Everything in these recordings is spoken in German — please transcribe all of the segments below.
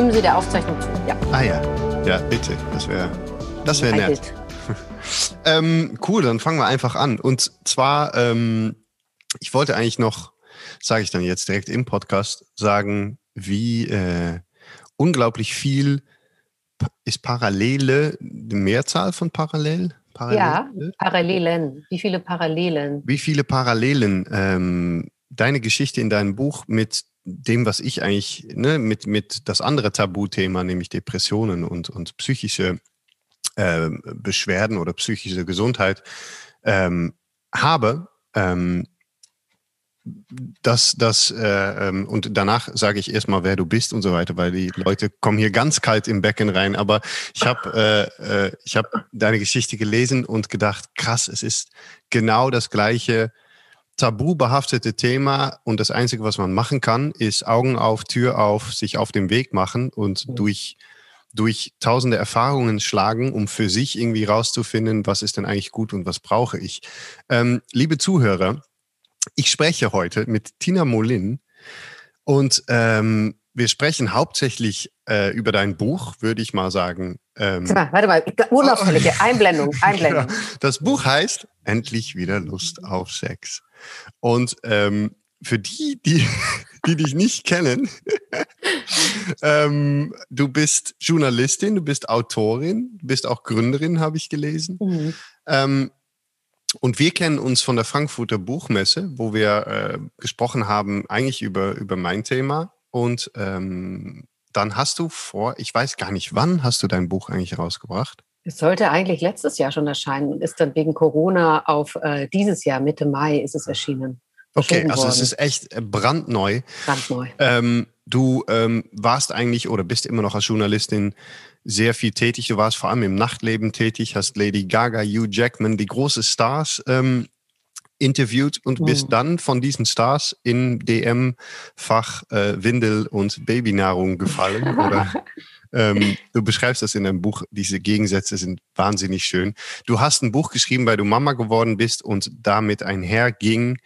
stimmen Sie der Aufzeichnung zu. Ja. Ah ja, ja, bitte. Das wäre das wär nett. ähm, cool, dann fangen wir einfach an. Und zwar, ähm, ich wollte eigentlich noch, sage ich dann jetzt direkt im Podcast, sagen, wie äh, unglaublich viel ist Parallele die Mehrzahl von Parallel? Parallel? Ja, Parallelen. Wie viele Parallelen? Wie viele Parallelen ähm, deine Geschichte in deinem Buch mit dem, was ich eigentlich, ne, mit, mit das andere Tabuthema, nämlich Depressionen und, und psychische äh, Beschwerden oder psychische Gesundheit ähm, habe, ähm, das, das, äh, ähm, und danach sage ich erstmal, wer du bist und so weiter, weil die Leute kommen hier ganz kalt im Becken rein. Aber ich habe äh, äh, hab deine Geschichte gelesen und gedacht, krass, es ist genau das gleiche tabubehaftete Thema und das Einzige, was man machen kann, ist Augen auf, Tür auf, sich auf den Weg machen und mhm. durch, durch tausende Erfahrungen schlagen, um für sich irgendwie rauszufinden, was ist denn eigentlich gut und was brauche ich. Ähm, liebe Zuhörer, ich spreche heute mit Tina Molin und ähm, wir sprechen hauptsächlich äh, über dein Buch, würde ich mal sagen. Ähm, warte mal, unauffällige Einblendung, Einblendung. Das Buch heißt Endlich wieder Lust auf Sex. Und ähm, für die, die, die dich nicht kennen, ähm, du bist Journalistin, du bist Autorin, du bist auch Gründerin, habe ich gelesen. Mhm. Ähm, und wir kennen uns von der Frankfurter Buchmesse, wo wir äh, gesprochen haben, eigentlich über, über mein Thema. Und ähm, dann hast du vor, ich weiß gar nicht, wann hast du dein Buch eigentlich rausgebracht? Es sollte eigentlich letztes Jahr schon erscheinen und ist dann wegen Corona auf äh, dieses Jahr, Mitte Mai, ist es erschienen. Okay, also worden. es ist echt äh, brandneu. Brandneu. Ähm, du ähm, warst eigentlich oder bist immer noch als Journalistin sehr viel tätig. Du warst vor allem im Nachtleben tätig, hast Lady Gaga, Hugh Jackman, die großen Stars ähm, interviewt und bist mhm. dann von diesen Stars in DM-Fach äh, Windel und Babynahrung gefallen. oder ähm, du beschreibst das in deinem Buch. Diese Gegensätze sind wahnsinnig schön. Du hast ein Buch geschrieben, weil du Mama geworden bist und damit einherging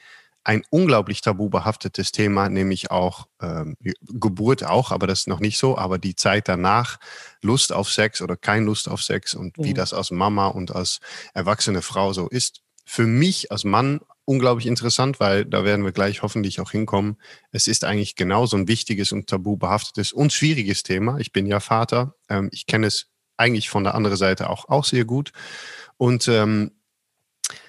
ein unglaublich tabubehaftetes Thema, nämlich auch ähm, Geburt auch, aber das ist noch nicht so, aber die Zeit danach, Lust auf Sex oder kein Lust auf Sex und mhm. wie das als Mama und als erwachsene Frau so ist. Für mich als Mann unglaublich interessant, weil da werden wir gleich hoffentlich auch hinkommen. Es ist eigentlich genauso ein wichtiges und tabubehaftetes und schwieriges Thema. Ich bin ja Vater. Ähm, ich kenne es eigentlich von der anderen Seite auch, auch sehr gut. Und ähm,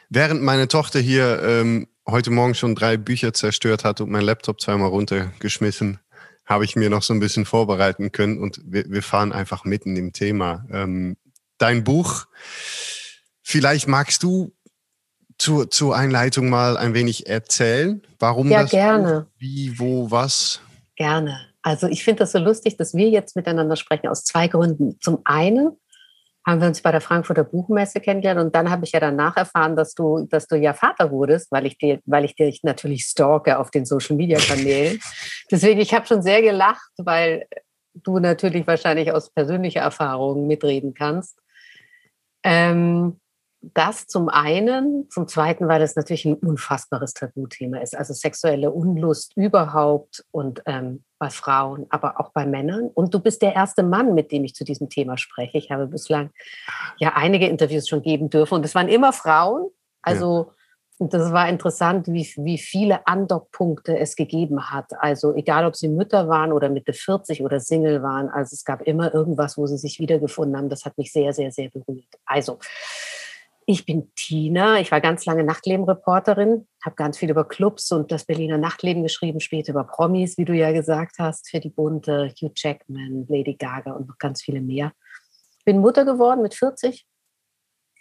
während meine Tochter hier ähm, heute Morgen schon drei Bücher zerstört hat und mein Laptop zweimal runtergeschmissen, habe ich mir noch so ein bisschen vorbereiten können und wir, wir fahren einfach mitten im Thema. Ähm, dein Buch, vielleicht magst du zur, zur Einleitung mal ein wenig erzählen? Warum ja, das? gerne. Wie, wo, was? Gerne. Also ich finde das so lustig, dass wir jetzt miteinander sprechen aus zwei Gründen. Zum einen haben wir uns bei der Frankfurter Buchmesse kennengelernt und dann habe ich ja danach erfahren, dass du, dass du ja Vater wurdest, weil ich dir, weil ich dich natürlich stalke auf den Social Media Kanälen. Deswegen, ich habe schon sehr gelacht, weil du natürlich wahrscheinlich aus persönlicher Erfahrung mitreden kannst. Ähm, das zum einen, zum zweiten, weil es natürlich ein unfassbares Tabuthema ist. Also sexuelle Unlust überhaupt und ähm, bei Frauen, aber auch bei Männern. Und du bist der erste Mann, mit dem ich zu diesem Thema spreche. Ich habe bislang ja einige Interviews schon geben dürfen und es waren immer Frauen. Also ja. das war interessant, wie, wie viele Andockpunkte es gegeben hat. Also egal, ob sie Mütter waren oder Mitte 40 oder Single waren. Also es gab immer irgendwas, wo sie sich wiedergefunden haben. Das hat mich sehr, sehr, sehr berührt. Also ich bin Tina. Ich war ganz lange Nachtlebenreporterin, habe ganz viel über Clubs und das Berliner Nachtleben geschrieben, später über Promis, wie du ja gesagt hast, für die Bunte, Hugh Jackman, Lady Gaga und noch ganz viele mehr. Bin Mutter geworden mit 40,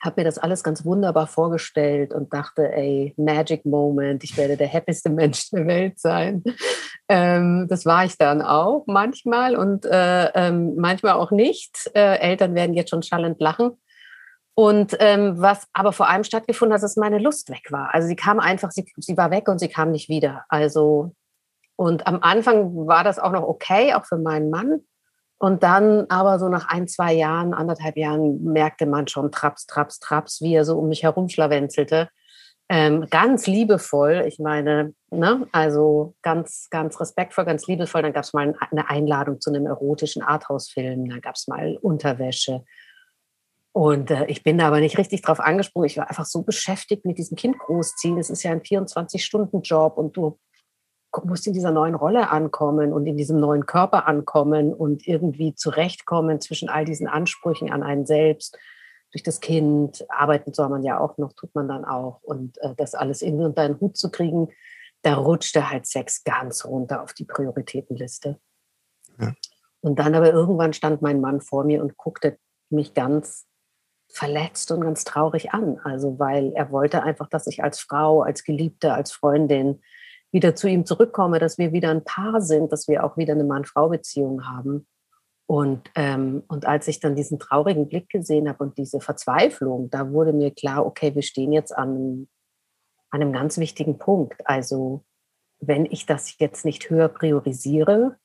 habe mir das alles ganz wunderbar vorgestellt und dachte, ey, Magic Moment, ich werde der happieste Mensch der Welt sein. Ähm, das war ich dann auch manchmal und äh, ähm, manchmal auch nicht. Äh, Eltern werden jetzt schon schallend lachen und ähm, was aber vor allem stattgefunden hat, dass meine Lust weg war. Also sie kam einfach, sie, sie war weg und sie kam nicht wieder. Also, und am Anfang war das auch noch okay, auch für meinen Mann. Und dann aber so nach ein, zwei Jahren, anderthalb Jahren, merkte man schon Traps, Traps, Traps, wie er so um mich herum schlawenzelte. Ähm, ganz liebevoll, ich meine, ne, also ganz, ganz respektvoll, ganz liebevoll. Dann gab es mal eine Einladung zu einem erotischen Arthouse-Film, dann gab es mal Unterwäsche. Und äh, ich bin da aber nicht richtig drauf angesprungen. Ich war einfach so beschäftigt mit diesem Kind großziehen. Es ist ja ein 24-Stunden-Job und du musst in dieser neuen Rolle ankommen und in diesem neuen Körper ankommen und irgendwie zurechtkommen zwischen all diesen Ansprüchen an einen selbst durch das Kind. Arbeiten soll man ja auch noch, tut man dann auch. Und äh, das alles in und deinen Hut zu kriegen, da rutschte halt Sex ganz runter auf die Prioritätenliste. Ja. Und dann aber irgendwann stand mein Mann vor mir und guckte mich ganz verletzt und ganz traurig an. Also weil er wollte einfach, dass ich als Frau, als Geliebte, als Freundin wieder zu ihm zurückkomme, dass wir wieder ein Paar sind, dass wir auch wieder eine Mann-Frau-Beziehung haben. Und, ähm, und als ich dann diesen traurigen Blick gesehen habe und diese Verzweiflung, da wurde mir klar, okay, wir stehen jetzt an, an einem ganz wichtigen Punkt. Also wenn ich das jetzt nicht höher priorisiere,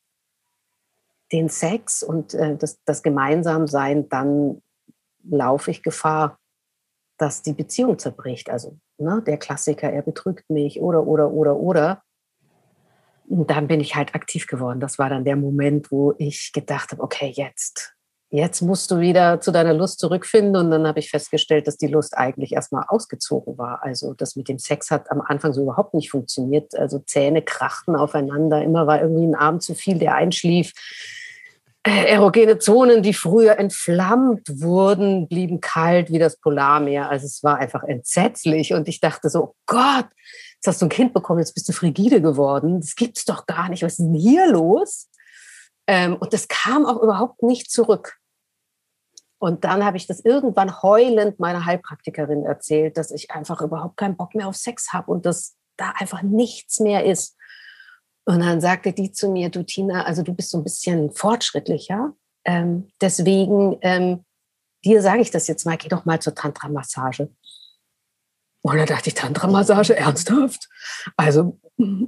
den Sex und äh, das, das Gemeinsamsein, dann laufe ich Gefahr, dass die Beziehung zerbricht. Also ne, der Klassiker, er betrügt mich oder, oder, oder, oder. Und dann bin ich halt aktiv geworden. Das war dann der Moment, wo ich gedacht habe, okay, jetzt, jetzt musst du wieder zu deiner Lust zurückfinden. Und dann habe ich festgestellt, dass die Lust eigentlich erstmal ausgezogen war. Also das mit dem Sex hat am Anfang so überhaupt nicht funktioniert. Also Zähne krachten aufeinander. Immer war irgendwie ein Abend zu viel, der einschlief. Äh, erogene Zonen, die früher entflammt wurden, blieben kalt wie das Polarmeer. Also es war einfach entsetzlich. Und ich dachte so, oh Gott, jetzt hast du ein Kind bekommen, jetzt bist du frigide geworden. Das gibt's doch gar nicht. Was ist denn hier los? Ähm, und das kam auch überhaupt nicht zurück. Und dann habe ich das irgendwann heulend meiner Heilpraktikerin erzählt, dass ich einfach überhaupt keinen Bock mehr auf Sex habe und dass da einfach nichts mehr ist. Und dann sagte die zu mir, du Tina, also du bist so ein bisschen fortschrittlicher. Ähm, deswegen, ähm, dir sage ich das jetzt mal, geh doch mal zur Tantra-Massage. Und da dachte ich, Tantra-Massage, ernsthaft? Also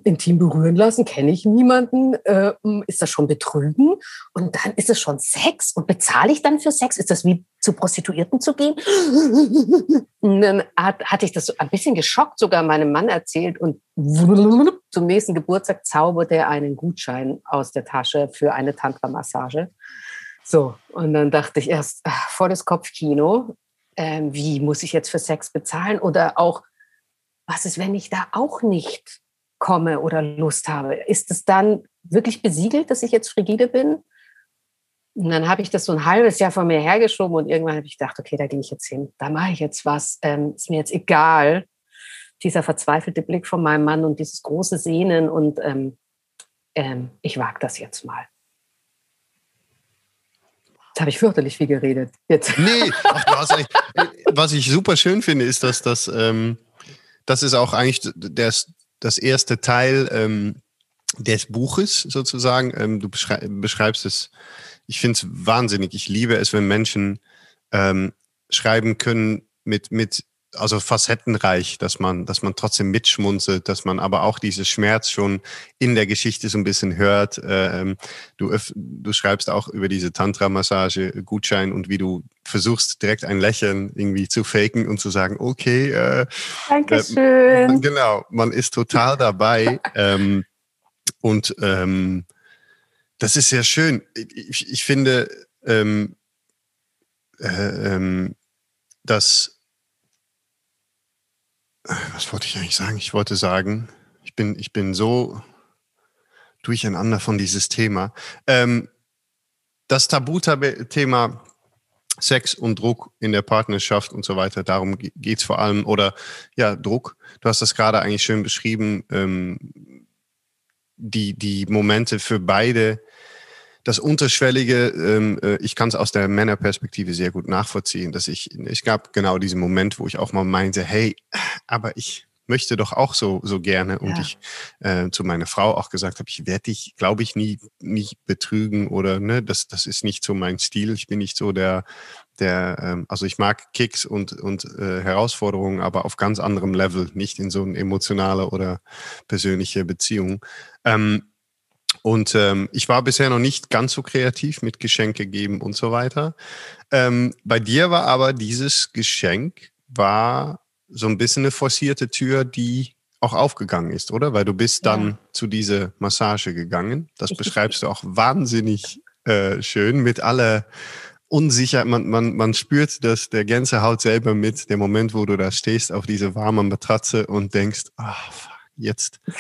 intim berühren lassen, kenne ich niemanden. Äh, ist das schon Betrügen? Und dann ist es schon Sex? Und bezahle ich dann für Sex? Ist das wie zu Prostituierten zu gehen? Und dann hat, hatte ich das so ein bisschen geschockt sogar meinem Mann erzählt und zum nächsten Geburtstag zauberte er einen Gutschein aus der Tasche für eine Tantra-Massage. So, und dann dachte ich erst, ach, volles Kopfkino äh, wie muss ich jetzt für Sex bezahlen? Oder auch, was ist, wenn ich da auch nicht komme oder Lust habe? Ist es dann wirklich besiegelt, dass ich jetzt frigide bin? Und dann habe ich das so ein halbes Jahr vor mir hergeschoben und irgendwann habe ich gedacht, okay, da gehe ich jetzt hin, da mache ich jetzt was, ähm, ist mir jetzt egal. Dieser verzweifelte Blick von meinem Mann und dieses große Sehnen und ähm, ähm, ich wage das jetzt mal. Jetzt habe ich fürchterlich viel geredet. Jetzt. Nee, ach, was ich super schön finde, ist, dass das, ähm, das ist auch eigentlich das, das erste Teil ähm, des Buches sozusagen. Ähm, du beschrei beschreibst es, ich finde es wahnsinnig. Ich liebe es, wenn Menschen ähm, schreiben können mit, mit also facettenreich, dass man, dass man trotzdem mitschmunzelt, dass man aber auch dieses Schmerz schon in der Geschichte so ein bisschen hört. Ähm, du, du schreibst auch über diese Tantra-Massage Gutschein und wie du versuchst direkt ein Lächeln irgendwie zu faken und zu sagen, okay, äh, Dankeschön. Äh, genau, man ist total dabei ähm, und ähm, das ist sehr schön. Ich, ich finde, ähm, äh, ähm, dass was wollte ich eigentlich sagen? Ich wollte sagen, ich bin, ich bin so durcheinander von dieses Thema. Ähm, das Tabuthema Sex und Druck in der Partnerschaft und so weiter, darum geht es vor allem. Oder ja, Druck. Du hast das gerade eigentlich schön beschrieben. Ähm, die, die Momente für beide das Unterschwellige, ähm, äh, ich kann es aus der Männerperspektive sehr gut nachvollziehen, dass ich, ich gab genau diesen Moment, wo ich auch mal meinte, hey, aber ich möchte doch auch so, so gerne. Und ja. ich äh, zu meiner Frau auch gesagt habe, ich werde dich, glaube ich, nie, nie betrügen oder ne, das, das ist nicht so mein Stil. Ich bin nicht so der, der, ähm, also ich mag Kicks und, und äh, Herausforderungen, aber auf ganz anderem Level, nicht in so eine emotionale oder persönliche Beziehung. Ähm, und ähm, ich war bisher noch nicht ganz so kreativ mit Geschenke geben und so weiter. Ähm, bei dir war aber dieses Geschenk war so ein bisschen eine forcierte Tür, die auch aufgegangen ist, oder? Weil du bist dann ja. zu dieser Massage gegangen. Das beschreibst du auch wahnsinnig äh, schön mit aller Unsicherheit. Man, man, man spürt dass der Gänsehaut selber mit, dem Moment, wo du da stehst auf diese warme Matratze und denkst, ah, jetzt.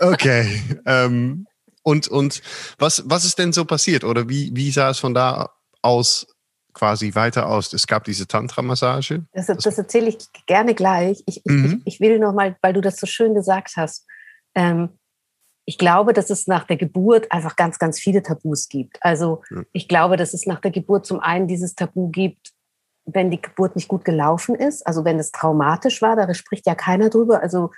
Okay. ähm, und und was, was ist denn so passiert? Oder wie, wie sah es von da aus quasi weiter aus? Es gab diese Tantra-Massage. Das, das erzähle ich gerne gleich. Ich, mhm. ich, ich will nochmal, weil du das so schön gesagt hast. Ähm, ich glaube, dass es nach der Geburt einfach ganz, ganz viele Tabus gibt. Also ja. ich glaube, dass es nach der Geburt zum einen dieses Tabu gibt, wenn die Geburt nicht gut gelaufen ist, also wenn es traumatisch war, da spricht ja keiner drüber. Also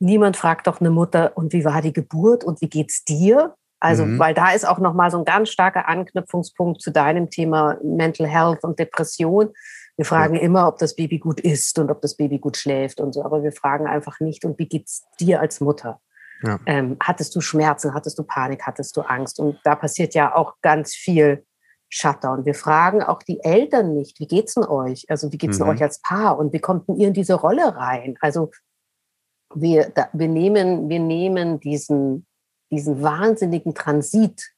niemand fragt doch eine Mutter, und wie war die Geburt und wie geht's dir? Also, mhm. weil da ist auch nochmal so ein ganz starker Anknüpfungspunkt zu deinem Thema Mental Health und Depression. Wir fragen ja. immer, ob das Baby gut isst und ob das Baby gut schläft und so, aber wir fragen einfach nicht, und wie geht's dir als Mutter? Ja. Ähm, hattest du Schmerzen, hattest du Panik, hattest du Angst? Und da passiert ja auch ganz viel Shutdown. Wir fragen auch die Eltern nicht, wie geht's denn euch? Also wie geht's mhm. denn euch als Paar und wie kommt denn ihr in diese Rolle rein? Also wir, da, wir, nehmen, wir nehmen diesen, diesen wahnsinnigen Transit,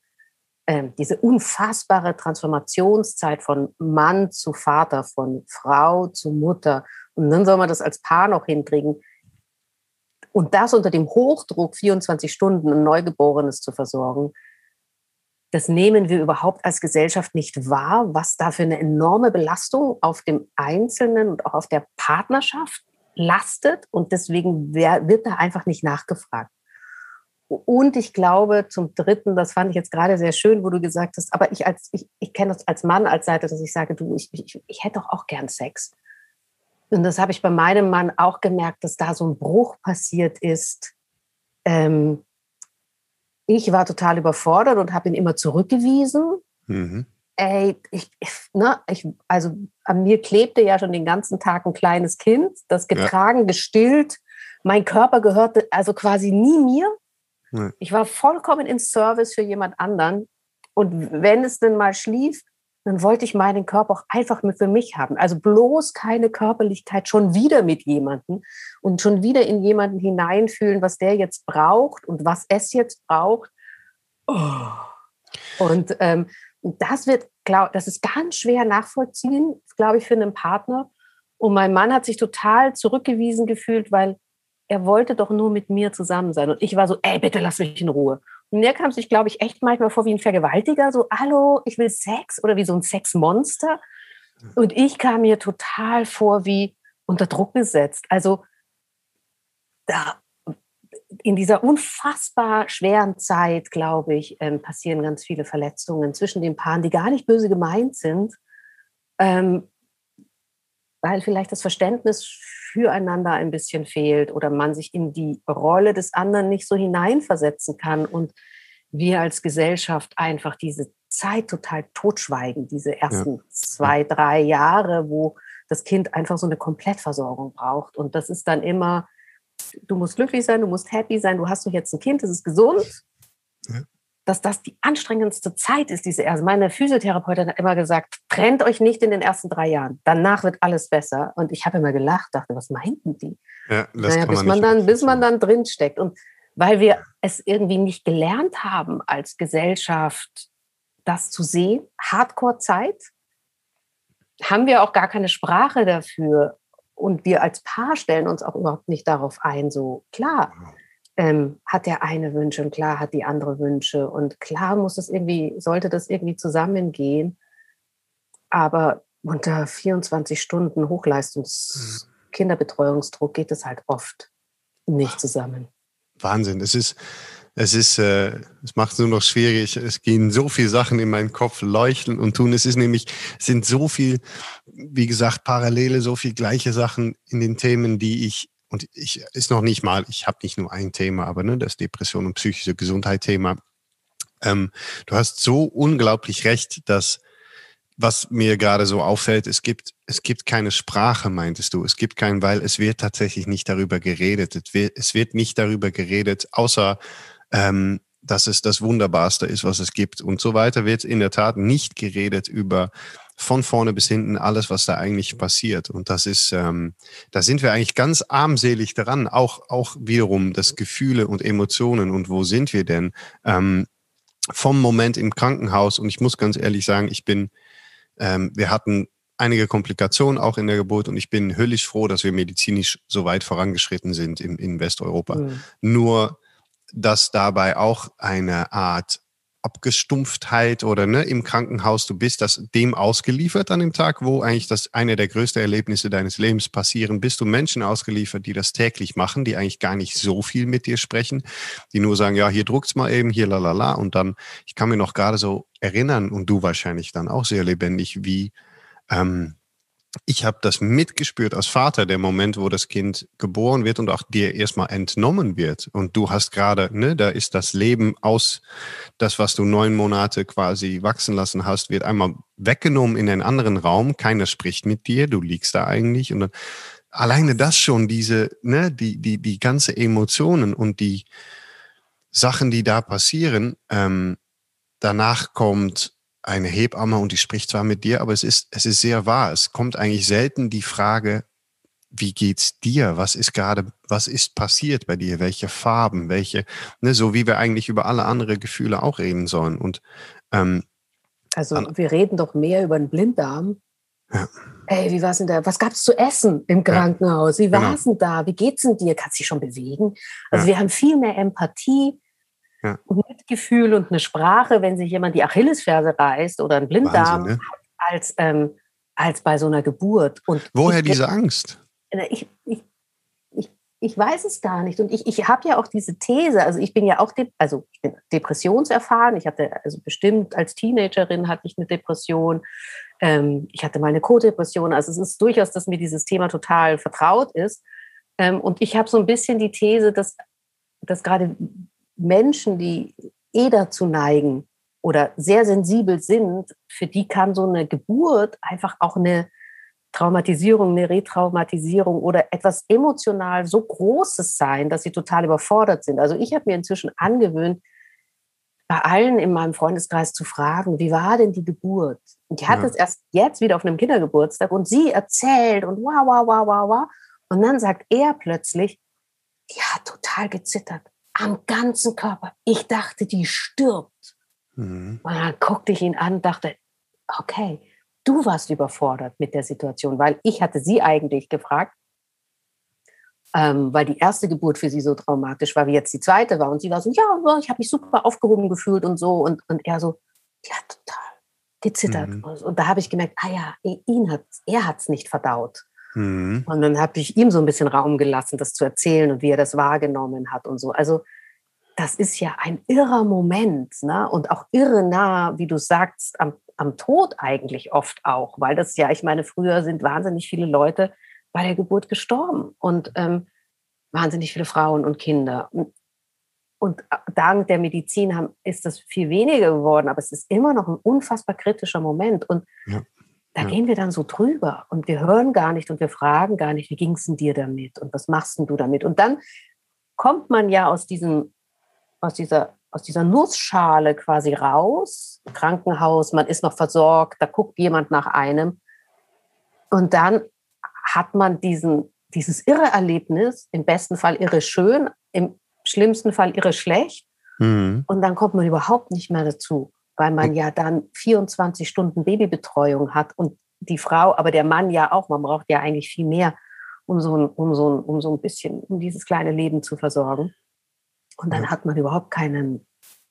äh, diese unfassbare Transformationszeit von Mann zu Vater, von Frau zu Mutter. Und dann soll man das als Paar noch hinkriegen. Und das unter dem Hochdruck, 24 Stunden ein Neugeborenes zu versorgen, das nehmen wir überhaupt als Gesellschaft nicht wahr, was da für eine enorme Belastung auf dem Einzelnen und auch auf der Partnerschaft lastet und deswegen wird da einfach nicht nachgefragt. Und ich glaube, zum Dritten, das fand ich jetzt gerade sehr schön, wo du gesagt hast, aber ich als, ich, ich kenne das als Mann als Seite, dass ich sage, du, ich, ich, ich hätte doch auch gern Sex. Und das habe ich bei meinem Mann auch gemerkt, dass da so ein Bruch passiert ist. Ähm, ich war total überfordert und habe ihn immer zurückgewiesen. Mhm ey, ich, ne, ich, also an mir klebte ja schon den ganzen Tag ein kleines Kind, das getragen, ja. gestillt. Mein Körper gehörte also quasi nie mir. Ja. Ich war vollkommen in Service für jemand anderen. Und wenn es denn mal schlief, dann wollte ich meinen Körper auch einfach mit für mich haben. Also bloß keine Körperlichkeit schon wieder mit jemandem und schon wieder in jemanden hineinfühlen, was der jetzt braucht und was es jetzt braucht. Oh. Und ähm, das wird, glaub, das ist ganz schwer nachvollziehen, glaube ich, für einen Partner. Und mein Mann hat sich total zurückgewiesen gefühlt, weil er wollte doch nur mit mir zusammen sein. Und ich war so, ey, bitte lass mich in Ruhe. Und er kam sich, glaube ich, echt manchmal vor wie ein Vergewaltiger, so, hallo, ich will Sex oder wie so ein Sexmonster. Und ich kam mir total vor wie unter Druck gesetzt. Also da in dieser unfassbar schweren Zeit, glaube ich, ähm, passieren ganz viele Verletzungen zwischen den Paaren, die gar nicht böse gemeint sind, ähm, weil vielleicht das Verständnis füreinander ein bisschen fehlt oder man sich in die Rolle des anderen nicht so hineinversetzen kann und wir als Gesellschaft einfach diese Zeit total totschweigen, diese ersten ja. zwei, drei Jahre, wo das Kind einfach so eine Komplettversorgung braucht. Und das ist dann immer du musst glücklich sein, du musst happy sein, du hast doch jetzt ein Kind, das ist gesund. Ja. Dass das die anstrengendste Zeit ist, diese erste. Meine Physiotherapeutin hat immer gesagt, trennt euch nicht in den ersten drei Jahren. Danach wird alles besser. Und ich habe immer gelacht, dachte, was meinten die? Ja, naja, bis man, dann, bis man dann drinsteckt. Und weil wir es irgendwie nicht gelernt haben als Gesellschaft, das zu sehen, Hardcore-Zeit, haben wir auch gar keine Sprache dafür, und wir als Paar stellen uns auch überhaupt nicht darauf ein, so klar ähm, hat der eine Wünsche und klar hat die andere Wünsche und klar muss es irgendwie, sollte das irgendwie zusammengehen. Aber unter 24 Stunden Hochleistungs-Kinderbetreuungsdruck geht es halt oft nicht zusammen. Wahnsinn. Es ist, es ist, äh, es macht es nur noch schwierig. Es gehen so viele Sachen in meinen Kopf leuchten und tun. Es ist nämlich, es sind so viel, wie gesagt, Parallele, so viel gleiche Sachen in den Themen, die ich und ich ist noch nicht mal, ich habe nicht nur ein Thema, aber ne, das Depression und psychische Gesundheit-Thema. Ähm, du hast so unglaublich recht, dass was mir gerade so auffällt, es gibt, es gibt keine Sprache, meintest du. Es gibt kein, weil es wird tatsächlich nicht darüber geredet. Es wird, es wird nicht darüber geredet, außer ähm, dass es das Wunderbarste ist, was es gibt. Und so weiter wird in der Tat nicht geredet über von vorne bis hinten alles, was da eigentlich passiert. Und das ist, ähm, da sind wir eigentlich ganz armselig dran. Auch, auch wiederum das Gefühle und Emotionen und wo sind wir denn? Ähm, vom Moment im Krankenhaus. Und ich muss ganz ehrlich sagen, ich bin, ähm, wir hatten einige Komplikationen auch in der Geburt und ich bin höllisch froh, dass wir medizinisch so weit vorangeschritten sind in, in Westeuropa. Mhm. Nur, dass dabei auch eine Art Abgestumpftheit oder ne, im Krankenhaus, du bist das dem ausgeliefert an dem Tag, wo eigentlich das eine der größten Erlebnisse deines Lebens passieren, bist du Menschen ausgeliefert, die das täglich machen, die eigentlich gar nicht so viel mit dir sprechen, die nur sagen, ja, hier druckt's mal eben, hier lalala und dann, ich kann mir noch gerade so erinnern und du wahrscheinlich dann auch sehr lebendig, wie ähm, ich habe das mitgespürt als Vater, der Moment, wo das Kind geboren wird und auch dir erstmal entnommen wird. Und du hast gerade, ne, da ist das Leben aus, das, was du neun Monate quasi wachsen lassen hast, wird einmal weggenommen in einen anderen Raum. Keiner spricht mit dir, du liegst da eigentlich. Und dann, alleine das schon, diese, ne, die, die, die ganze Emotionen und die Sachen, die da passieren, ähm, danach kommt eine Hebamme und die spricht zwar mit dir, aber es ist, es ist sehr wahr. Es kommt eigentlich selten die Frage, wie geht's dir? Was ist gerade, was ist passiert bei dir? Welche Farben? Welche, ne, so wie wir eigentlich über alle andere Gefühle auch reden sollen. Und ähm, also wir reden doch mehr über den Blinddarm. Ja. Ey, wie war's denn da? Was gab's zu essen im Krankenhaus? Wie war's genau. denn da? Wie geht's denn dir? Kannst du dich schon bewegen? Also ja. wir haben viel mehr Empathie ja. und Mitgefühl und eine Sprache, wenn sich jemand die Achillesferse reißt oder ein Blinddarm, Wahnsinn, ne? als, ähm, als bei so einer Geburt. Und Woher ich, diese Angst? Ich, ich, ich, ich weiß es gar nicht. Und ich, ich habe ja auch diese These, also ich bin ja auch, also ich bin depressionserfahren. Ich hatte also bestimmt als Teenagerin hatte ich eine Depression. Ähm, ich hatte mal eine Co-Depression. Also es ist durchaus, dass mir dieses Thema total vertraut ist. Ähm, und ich habe so ein bisschen die These, dass, dass gerade Menschen, die eh dazu neigen oder sehr sensibel sind, für die kann so eine Geburt einfach auch eine Traumatisierung, eine Retraumatisierung oder etwas emotional so Großes sein, dass sie total überfordert sind. Also ich habe mir inzwischen angewöhnt, bei allen in meinem Freundeskreis zu fragen, wie war denn die Geburt? Und die hat ja. es erst jetzt wieder auf einem Kindergeburtstag und sie erzählt und wow, wow, wow, wow, wow. Und dann sagt er plötzlich, die hat total gezittert am ganzen Körper. Ich dachte, die stirbt. Mhm. Und dann guckte ich ihn an, dachte, okay, du warst überfordert mit der Situation, weil ich hatte sie eigentlich gefragt, ähm, weil die erste Geburt für sie so traumatisch war, wie jetzt die zweite war. Und sie war so, ja, ich habe mich super aufgehoben gefühlt und so. Und, und er so, ja, total gezittert. Mhm. Und da habe ich gemerkt, ah ja, ihn hat, er hat es nicht verdaut. Mhm. Und dann habe ich ihm so ein bisschen Raum gelassen, das zu erzählen und wie er das wahrgenommen hat und so. Also das ist ja ein irrer Moment ne? und auch irre nah, wie du sagst, am, am Tod eigentlich oft auch, weil das ja, ich meine, früher sind wahnsinnig viele Leute bei der Geburt gestorben und ähm, wahnsinnig viele Frauen und Kinder. Und, und dank der Medizin haben, ist das viel weniger geworden, aber es ist immer noch ein unfassbar kritischer Moment. Und ja. Da ja. gehen wir dann so drüber und wir hören gar nicht und wir fragen gar nicht, wie ging es denn dir damit und was machst denn du damit? Und dann kommt man ja aus diesem, aus dieser, aus dieser Nussschale quasi raus, Krankenhaus, man ist noch versorgt, da guckt jemand nach einem. Und dann hat man diesen, dieses irre Erlebnis, im besten Fall irre schön, im schlimmsten Fall irre schlecht. Mhm. Und dann kommt man überhaupt nicht mehr dazu weil man ja dann 24 Stunden Babybetreuung hat und die Frau, aber der Mann ja auch, man braucht ja eigentlich viel mehr, um so ein, um so ein, um so ein bisschen, um dieses kleine Leben zu versorgen. Und dann hat man überhaupt keinen,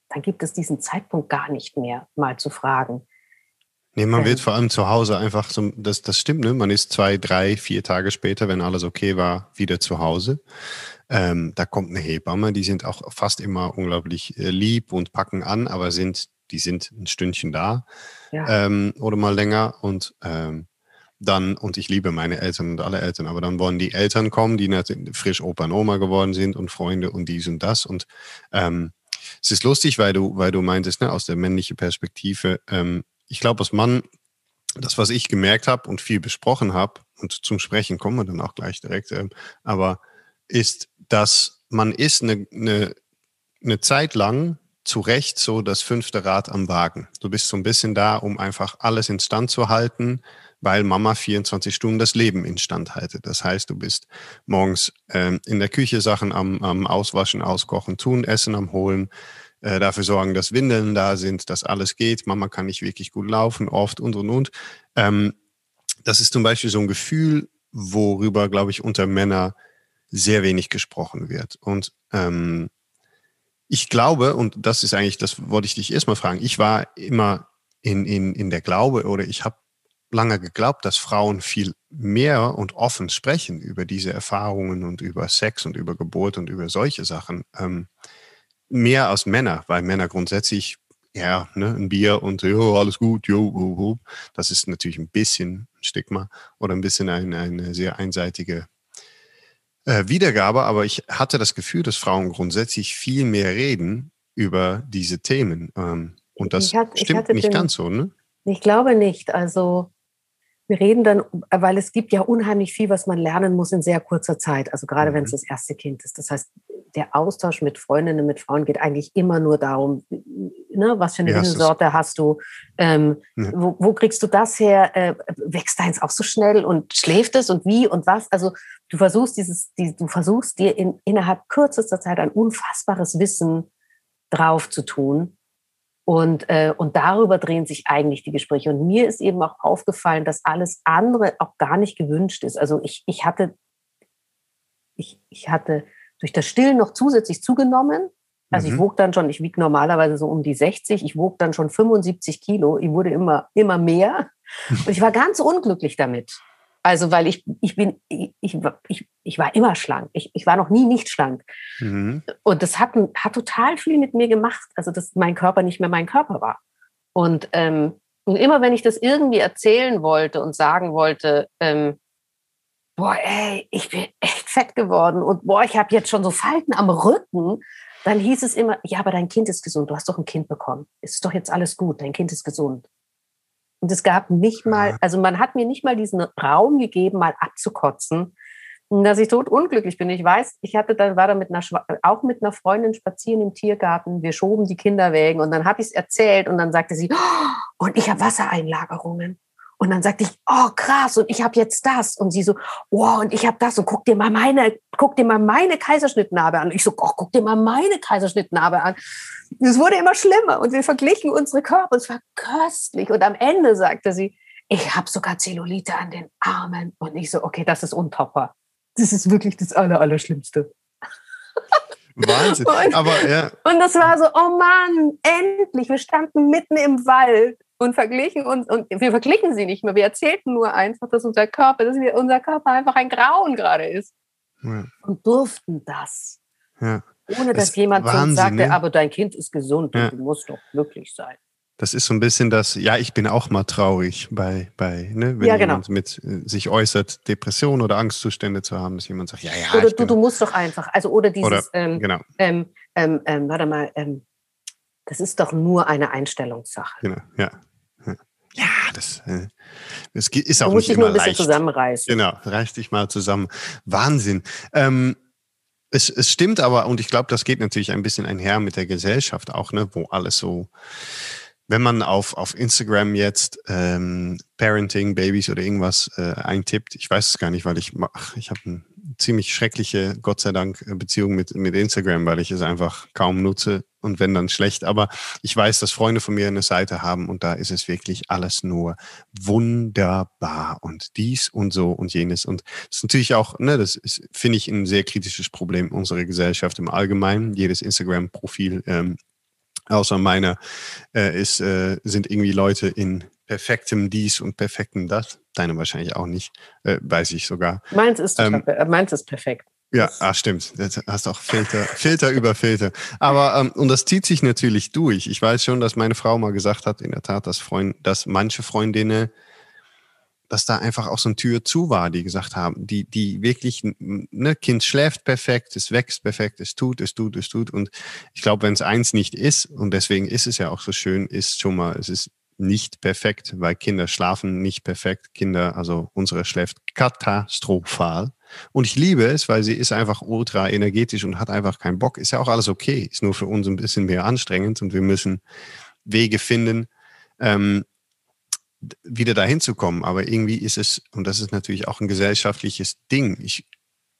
dann gibt es diesen Zeitpunkt gar nicht mehr, mal zu fragen. Nee, man wird vor allem zu Hause einfach so, das, das stimmt, ne? Man ist zwei, drei, vier Tage später, wenn alles okay war, wieder zu Hause. Ähm, da kommt eine Hebamme, die sind auch fast immer unglaublich äh, lieb und packen an, aber sind die sind ein Stündchen da ja. ähm, oder mal länger und ähm, dann, und ich liebe meine Eltern und alle Eltern, aber dann wollen die Eltern kommen, die frisch Opa und Oma geworden sind und Freunde und dies und das. Und ähm, es ist lustig, weil du, weil du meintest, ne, aus der männlichen Perspektive, ähm, ich glaube, als Mann, das, was ich gemerkt habe und viel besprochen habe, und zum Sprechen kommen wir dann auch gleich direkt, ähm, aber ist, dass man ist eine, eine, eine Zeit lang zu Recht so das fünfte Rad am Wagen. Du bist so ein bisschen da, um einfach alles instand zu halten, weil Mama 24 Stunden das Leben instand haltet. Das heißt, du bist morgens ähm, in der Küche Sachen am, am Auswaschen, Auskochen, tun, Essen am Holen, äh, dafür sorgen, dass Windeln da sind, dass alles geht. Mama kann nicht wirklich gut laufen, oft und und und. Ähm, das ist zum Beispiel so ein Gefühl, worüber, glaube ich, unter Männern sehr wenig gesprochen wird. Und ähm, ich glaube, und das ist eigentlich, das wollte ich dich erstmal fragen, ich war immer in, in, in der Glaube oder ich habe lange geglaubt, dass Frauen viel mehr und offen sprechen über diese Erfahrungen und über Sex und über Geburt und über solche Sachen. Ähm, mehr als Männer, weil Männer grundsätzlich, ja, ne, ein Bier und jo, alles gut, jo, jo, jo. das ist natürlich ein bisschen Stigma oder ein bisschen eine, eine sehr einseitige äh, Wiedergabe, aber ich hatte das Gefühl, dass Frauen grundsätzlich viel mehr reden über diese Themen. Ähm, und das hatte, stimmt nicht den, ganz so, ne? Ich glaube nicht. Also wir reden dann, weil es gibt ja unheimlich viel, was man lernen muss in sehr kurzer Zeit. Also gerade mhm. wenn es das erste Kind ist. Das heißt, der Austausch mit Freundinnen, mit Frauen geht eigentlich immer nur darum, ne, was für eine Windelsorte hast du, ähm, ja. wo, wo, kriegst du das her, äh, wächst deins auch so schnell und schläft es und wie und was? Also du versuchst dieses, die, du versuchst dir in, innerhalb kürzester Zeit ein unfassbares Wissen drauf zu tun. Und, äh, und darüber drehen sich eigentlich die Gespräche. Und mir ist eben auch aufgefallen, dass alles andere auch gar nicht gewünscht ist. Also ich, ich hatte, ich, ich hatte durch das Stillen noch zusätzlich zugenommen. Also mhm. ich wog dann schon, ich wiege normalerweise so um die 60, ich wog dann schon 75 Kilo, ich wurde immer, immer mehr und ich war ganz unglücklich damit. Also weil ich, ich bin, ich, ich, ich war immer schlank. Ich, ich war noch nie nicht schlank. Mhm. Und das hat, hat total viel mit mir gemacht, also dass mein Körper nicht mehr mein Körper war. Und, ähm, und immer wenn ich das irgendwie erzählen wollte und sagen wollte, ähm, boah, ey, ich bin echt fett geworden und boah, ich habe jetzt schon so Falten am Rücken, dann hieß es immer, ja, aber dein Kind ist gesund, du hast doch ein Kind bekommen. Ist doch jetzt alles gut, dein Kind ist gesund. Und es gab nicht mal, also man hat mir nicht mal diesen Raum gegeben, mal abzukotzen, dass ich tot unglücklich bin. Ich weiß, ich hatte dann, war da mit einer, auch mit einer Freundin spazieren im Tiergarten. Wir schoben die Kinderwägen und dann habe ich es erzählt und dann sagte sie, oh, und ich habe Wassereinlagerungen. Und dann sagte ich, oh krass, und ich habe jetzt das. Und sie so, oh, und ich habe das. Und guck dir mal meine, guck dir mal meine Kaiserschnittnarbe an. Und ich so, oh, guck dir mal meine Kaiserschnittnarbe an. Es wurde immer schlimmer und wir verglichen unsere Körper. Es war köstlich. Und am Ende sagte sie, ich habe sogar Zellulite an den Armen. Und ich so, okay, das ist untopper. Das ist wirklich das Aller, Allerschlimmste. Wahnsinn. Und, Aber, ja. und das war so, oh Mann, endlich. Wir standen mitten im Wald und verglichen uns, und wir verglichen sie nicht mehr. Wir erzählten nur einfach, dass unser Körper, dass wir, unser Körper einfach ein Grauen gerade ist. Ja. Und durften das. Ja. Ohne dass jemand Wahnsinn, uns sagte, ne? aber dein Kind ist gesund ja. und du musst doch glücklich sein. Das ist so ein bisschen das, ja, ich bin auch mal traurig bei, bei ne, wenn ja, genau. jemand mit äh, sich äußert, Depression oder Angstzustände zu haben, dass jemand sagt, ja, ja. Oder du, du musst doch einfach, also oder dieses, oder, ähm, genau. Ähm, ähm, ähm warte mal, ähm, das ist doch nur eine Einstellungssache. Genau, ja. Ja, das, äh, das ist auch du musst nicht dich immer nur ein bisschen leicht. zusammenreißen. Genau, reiß dich mal zusammen. Wahnsinn. Ähm, es, es stimmt aber, und ich glaube, das geht natürlich ein bisschen einher mit der Gesellschaft auch, ne, wo alles so, wenn man auf, auf Instagram jetzt ähm, Parenting, Babys oder irgendwas äh, eintippt, ich weiß es gar nicht, weil ich mach, ich habe ein ziemlich schreckliche, Gott sei Dank, äh, Beziehung mit, mit Instagram, weil ich es einfach kaum nutze und wenn dann schlecht. Aber ich weiß, dass Freunde von mir eine Seite haben und da ist es wirklich alles nur wunderbar und dies und so und jenes. Und das ist natürlich auch, ne, das ist, finde ich, ein sehr kritisches Problem unserer Gesellschaft im Allgemeinen. Jedes Instagram-Profil ähm, außer meiner äh, ist, äh, sind irgendwie Leute in perfektem dies und perfektem das. Deine wahrscheinlich auch nicht, äh, weiß ich sogar. Meins ist, ähm, meins ist perfekt. Ja, ah, stimmt. Du hast auch Filter, Filter über Filter. Aber ähm, und das zieht sich natürlich durch. Ich weiß schon, dass meine Frau mal gesagt hat, in der Tat, dass Freund, dass manche Freundinnen, dass da einfach auch so eine Tür zu war, die gesagt haben, die, die wirklich, ne, Kind schläft perfekt, es wächst perfekt, es tut, es tut, es tut. Und ich glaube, wenn es eins nicht ist, und deswegen ist es ja auch so schön, ist schon mal, es ist nicht perfekt, weil Kinder schlafen nicht perfekt. Kinder, also unsere schläft katastrophal. Und ich liebe es, weil sie ist einfach ultra energetisch und hat einfach keinen Bock. Ist ja auch alles okay. Ist nur für uns ein bisschen mehr anstrengend und wir müssen Wege finden, ähm, wieder dahin zu kommen. Aber irgendwie ist es, und das ist natürlich auch ein gesellschaftliches Ding. Ich,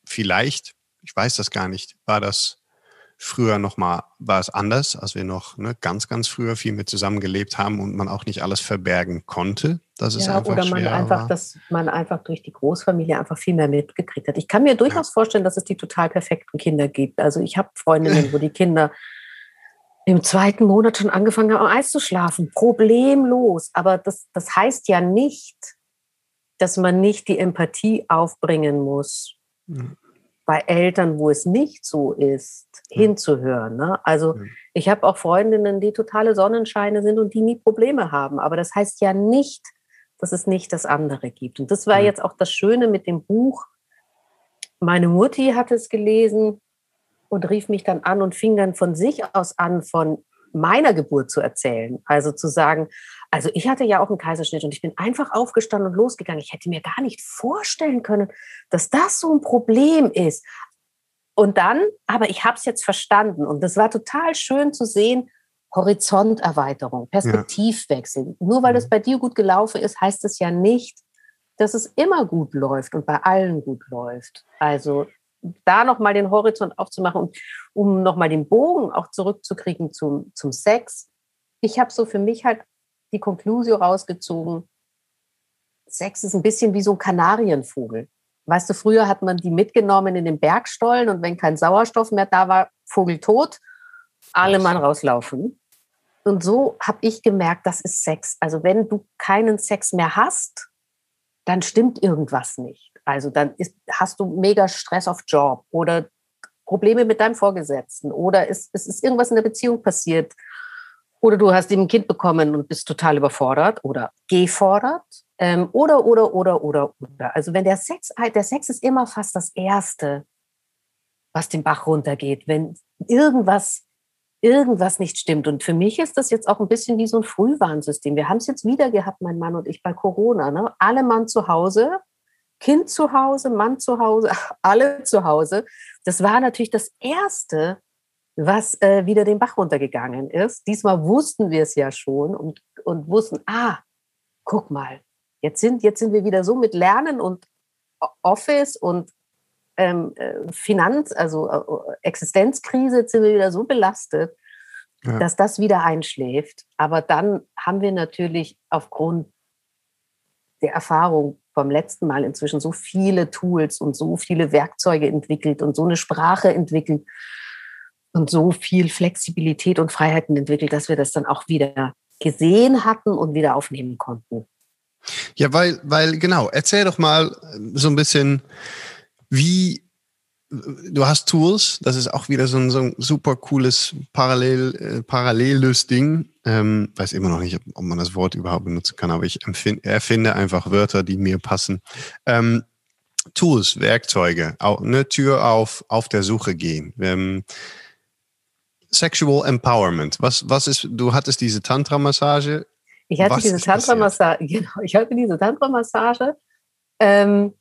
vielleicht, ich weiß das gar nicht, war das früher nochmal, war es anders, als wir noch ne, ganz, ganz früher viel mit zusammengelebt haben und man auch nicht alles verbergen konnte. Das ist ja, einfach oder man einfach, war. dass man einfach durch die Großfamilie einfach viel mehr mitgekriegt hat. Ich kann mir durchaus ja. vorstellen, dass es die total perfekten Kinder gibt. Also ich habe Freundinnen, wo die Kinder im zweiten Monat schon angefangen haben, Eis zu schlafen. Problemlos. Aber das, das heißt ja nicht, dass man nicht die Empathie aufbringen muss. Mhm. Bei Eltern, wo es nicht so ist, mhm. hinzuhören. Ne? Also mhm. ich habe auch Freundinnen, die totale Sonnenscheine sind und die nie Probleme haben. Aber das heißt ja nicht, dass es nicht das andere gibt. Und das war jetzt auch das Schöne mit dem Buch. Meine Mutti hat es gelesen und rief mich dann an und fing dann von sich aus an, von meiner Geburt zu erzählen. Also zu sagen, also ich hatte ja auch einen Kaiserschnitt und ich bin einfach aufgestanden und losgegangen. Ich hätte mir gar nicht vorstellen können, dass das so ein Problem ist. Und dann, aber ich habe es jetzt verstanden und das war total schön zu sehen, Horizonterweiterung, Perspektivwechsel. Ja. Nur weil es mhm. bei dir gut gelaufen ist, heißt es ja nicht, dass es immer gut läuft und bei allen gut läuft. Also da nochmal den Horizont aufzumachen und um nochmal den Bogen auch zurückzukriegen zum, zum Sex. Ich habe so für mich halt die Konklusio rausgezogen, Sex ist ein bisschen wie so ein Kanarienvogel. Weißt du, früher hat man die mitgenommen in den Bergstollen und wenn kein Sauerstoff mehr da war, Vogel tot, alle Mann rauslaufen. Und so habe ich gemerkt, das ist Sex. Also wenn du keinen Sex mehr hast, dann stimmt irgendwas nicht. Also dann ist, hast du mega Stress auf Job oder Probleme mit deinem Vorgesetzten oder ist, es ist irgendwas in der Beziehung passiert oder du hast eben ein Kind bekommen und bist total überfordert oder gefordert ähm, oder, oder, oder, oder, oder. Also wenn der Sex, der Sex ist immer fast das Erste, was den Bach runtergeht, wenn irgendwas irgendwas nicht stimmt. Und für mich ist das jetzt auch ein bisschen wie so ein Frühwarnsystem. Wir haben es jetzt wieder gehabt, mein Mann und ich, bei Corona. Ne? Alle Mann zu Hause, Kind zu Hause, Mann zu Hause, alle zu Hause. Das war natürlich das Erste, was äh, wieder den Bach runtergegangen ist. Diesmal wussten wir es ja schon und, und wussten, ah, guck mal, jetzt sind, jetzt sind wir wieder so mit Lernen und Office und ähm, äh, Finanz, also äh, Existenzkrise, jetzt sind wir wieder so belastet, ja. dass das wieder einschläft. Aber dann haben wir natürlich aufgrund der Erfahrung vom letzten Mal inzwischen so viele Tools und so viele Werkzeuge entwickelt und so eine Sprache entwickelt und so viel Flexibilität und Freiheiten entwickelt, dass wir das dann auch wieder gesehen hatten und wieder aufnehmen konnten. Ja, weil, weil genau, erzähl doch mal so ein bisschen, wie du hast Tools, das ist auch wieder so ein, so ein super cooles Parallel, äh, paralleles Ding. Ähm, weiß immer noch nicht, ob, man das Wort überhaupt benutzen kann, aber ich erfinde einfach Wörter, die mir passen. Ähm, Tools, Werkzeuge, auch, eine Tür auf, auf der Suche gehen. Ähm, Sexual Empowerment. Was, was ist, du hattest diese Tantra-Massage. Ich hatte was diese Tantra-Massage, genau, ich hatte diese Tantra-Massage. Ähm,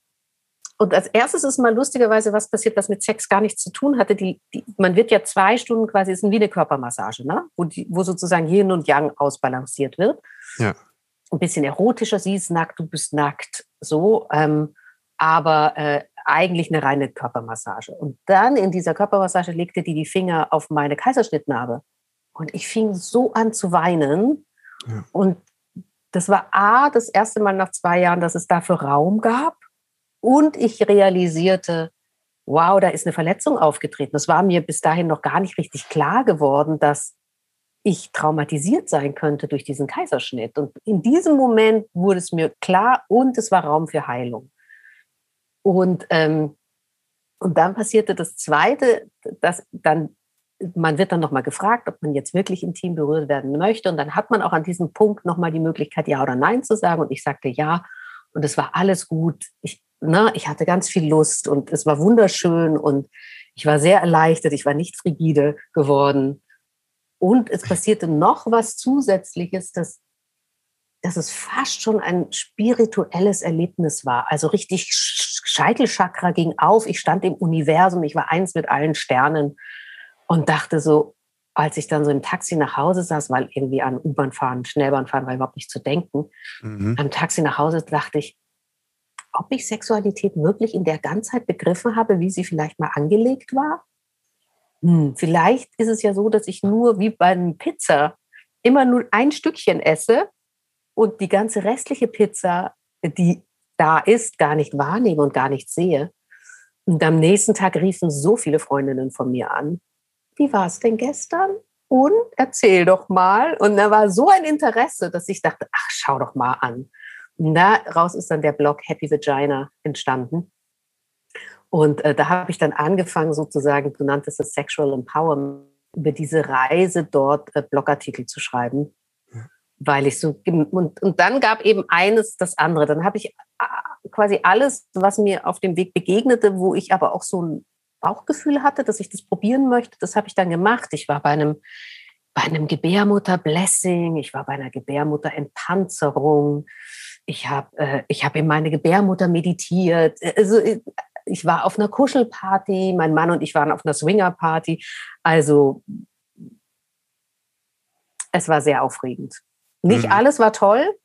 und als erstes ist mal lustigerweise was passiert, was mit Sex gar nichts zu tun hatte. Die, die, man wird ja zwei Stunden quasi, ist wie eine Körpermassage, ne? wo, die, wo sozusagen Yin und Yang ausbalanciert wird. Ja. Ein bisschen erotischer, sie ist nackt, du bist nackt, so. Ähm, aber äh, eigentlich eine reine Körpermassage. Und dann in dieser Körpermassage legte die die Finger auf meine Kaiserschnittnarbe. Und ich fing so an zu weinen. Ja. Und das war A, das erste Mal nach zwei Jahren, dass es dafür Raum gab und ich realisierte, wow, da ist eine Verletzung aufgetreten. Das war mir bis dahin noch gar nicht richtig klar geworden, dass ich traumatisiert sein könnte durch diesen Kaiserschnitt. Und in diesem Moment wurde es mir klar und es war Raum für Heilung. Und, ähm, und dann passierte das Zweite, dass dann man wird dann nochmal gefragt, ob man jetzt wirklich intim berührt werden möchte. Und dann hat man auch an diesem Punkt nochmal die Möglichkeit, ja oder nein zu sagen. Und ich sagte ja. Und es war alles gut. Ich ne, ich hatte ganz viel Lust und es war wunderschön und ich war sehr erleichtert, ich war nicht frigide geworden. Und es passierte noch was Zusätzliches, dass, dass es fast schon ein spirituelles Erlebnis war. Also richtig Scheitelchakra ging auf, ich stand im Universum, ich war eins mit allen Sternen und dachte so, als ich dann so im Taxi nach Hause saß, weil irgendwie an U-Bahn fahren, Schnellbahn fahren war überhaupt nicht zu denken, mhm. am Taxi nach Hause dachte ich, ob ich Sexualität wirklich in der Ganzheit begriffen habe, wie sie vielleicht mal angelegt war. Hm, vielleicht ist es ja so, dass ich nur wie bei einer Pizza immer nur ein Stückchen esse und die ganze restliche Pizza, die da ist, gar nicht wahrnehme und gar nicht sehe. Und am nächsten Tag riefen so viele Freundinnen von mir an. Wie war es denn gestern? Und erzähl doch mal. Und da war so ein Interesse, dass ich dachte, ach, schau doch mal an. Daraus ist dann der Blog Happy Vagina entstanden. Und äh, da habe ich dann angefangen, sozusagen, du nanntest es Sexual Empowerment, über diese Reise dort äh, Blogartikel zu schreiben, weil ich so, und, und dann gab eben eines das andere. Dann habe ich äh, quasi alles, was mir auf dem Weg begegnete, wo ich aber auch so ein Bauchgefühl hatte, dass ich das probieren möchte, das habe ich dann gemacht. Ich war bei einem, bei einem Gebärmutter-Blessing, ich war bei einer Gebärmutter-Entpanzerung, ich habe äh, ich hab in meine Gebärmutter meditiert. Also äh, ich war auf einer Kuschelparty, mein Mann und ich waren auf einer Swingerparty. Also es war sehr aufregend. Nicht mhm. alles war toll.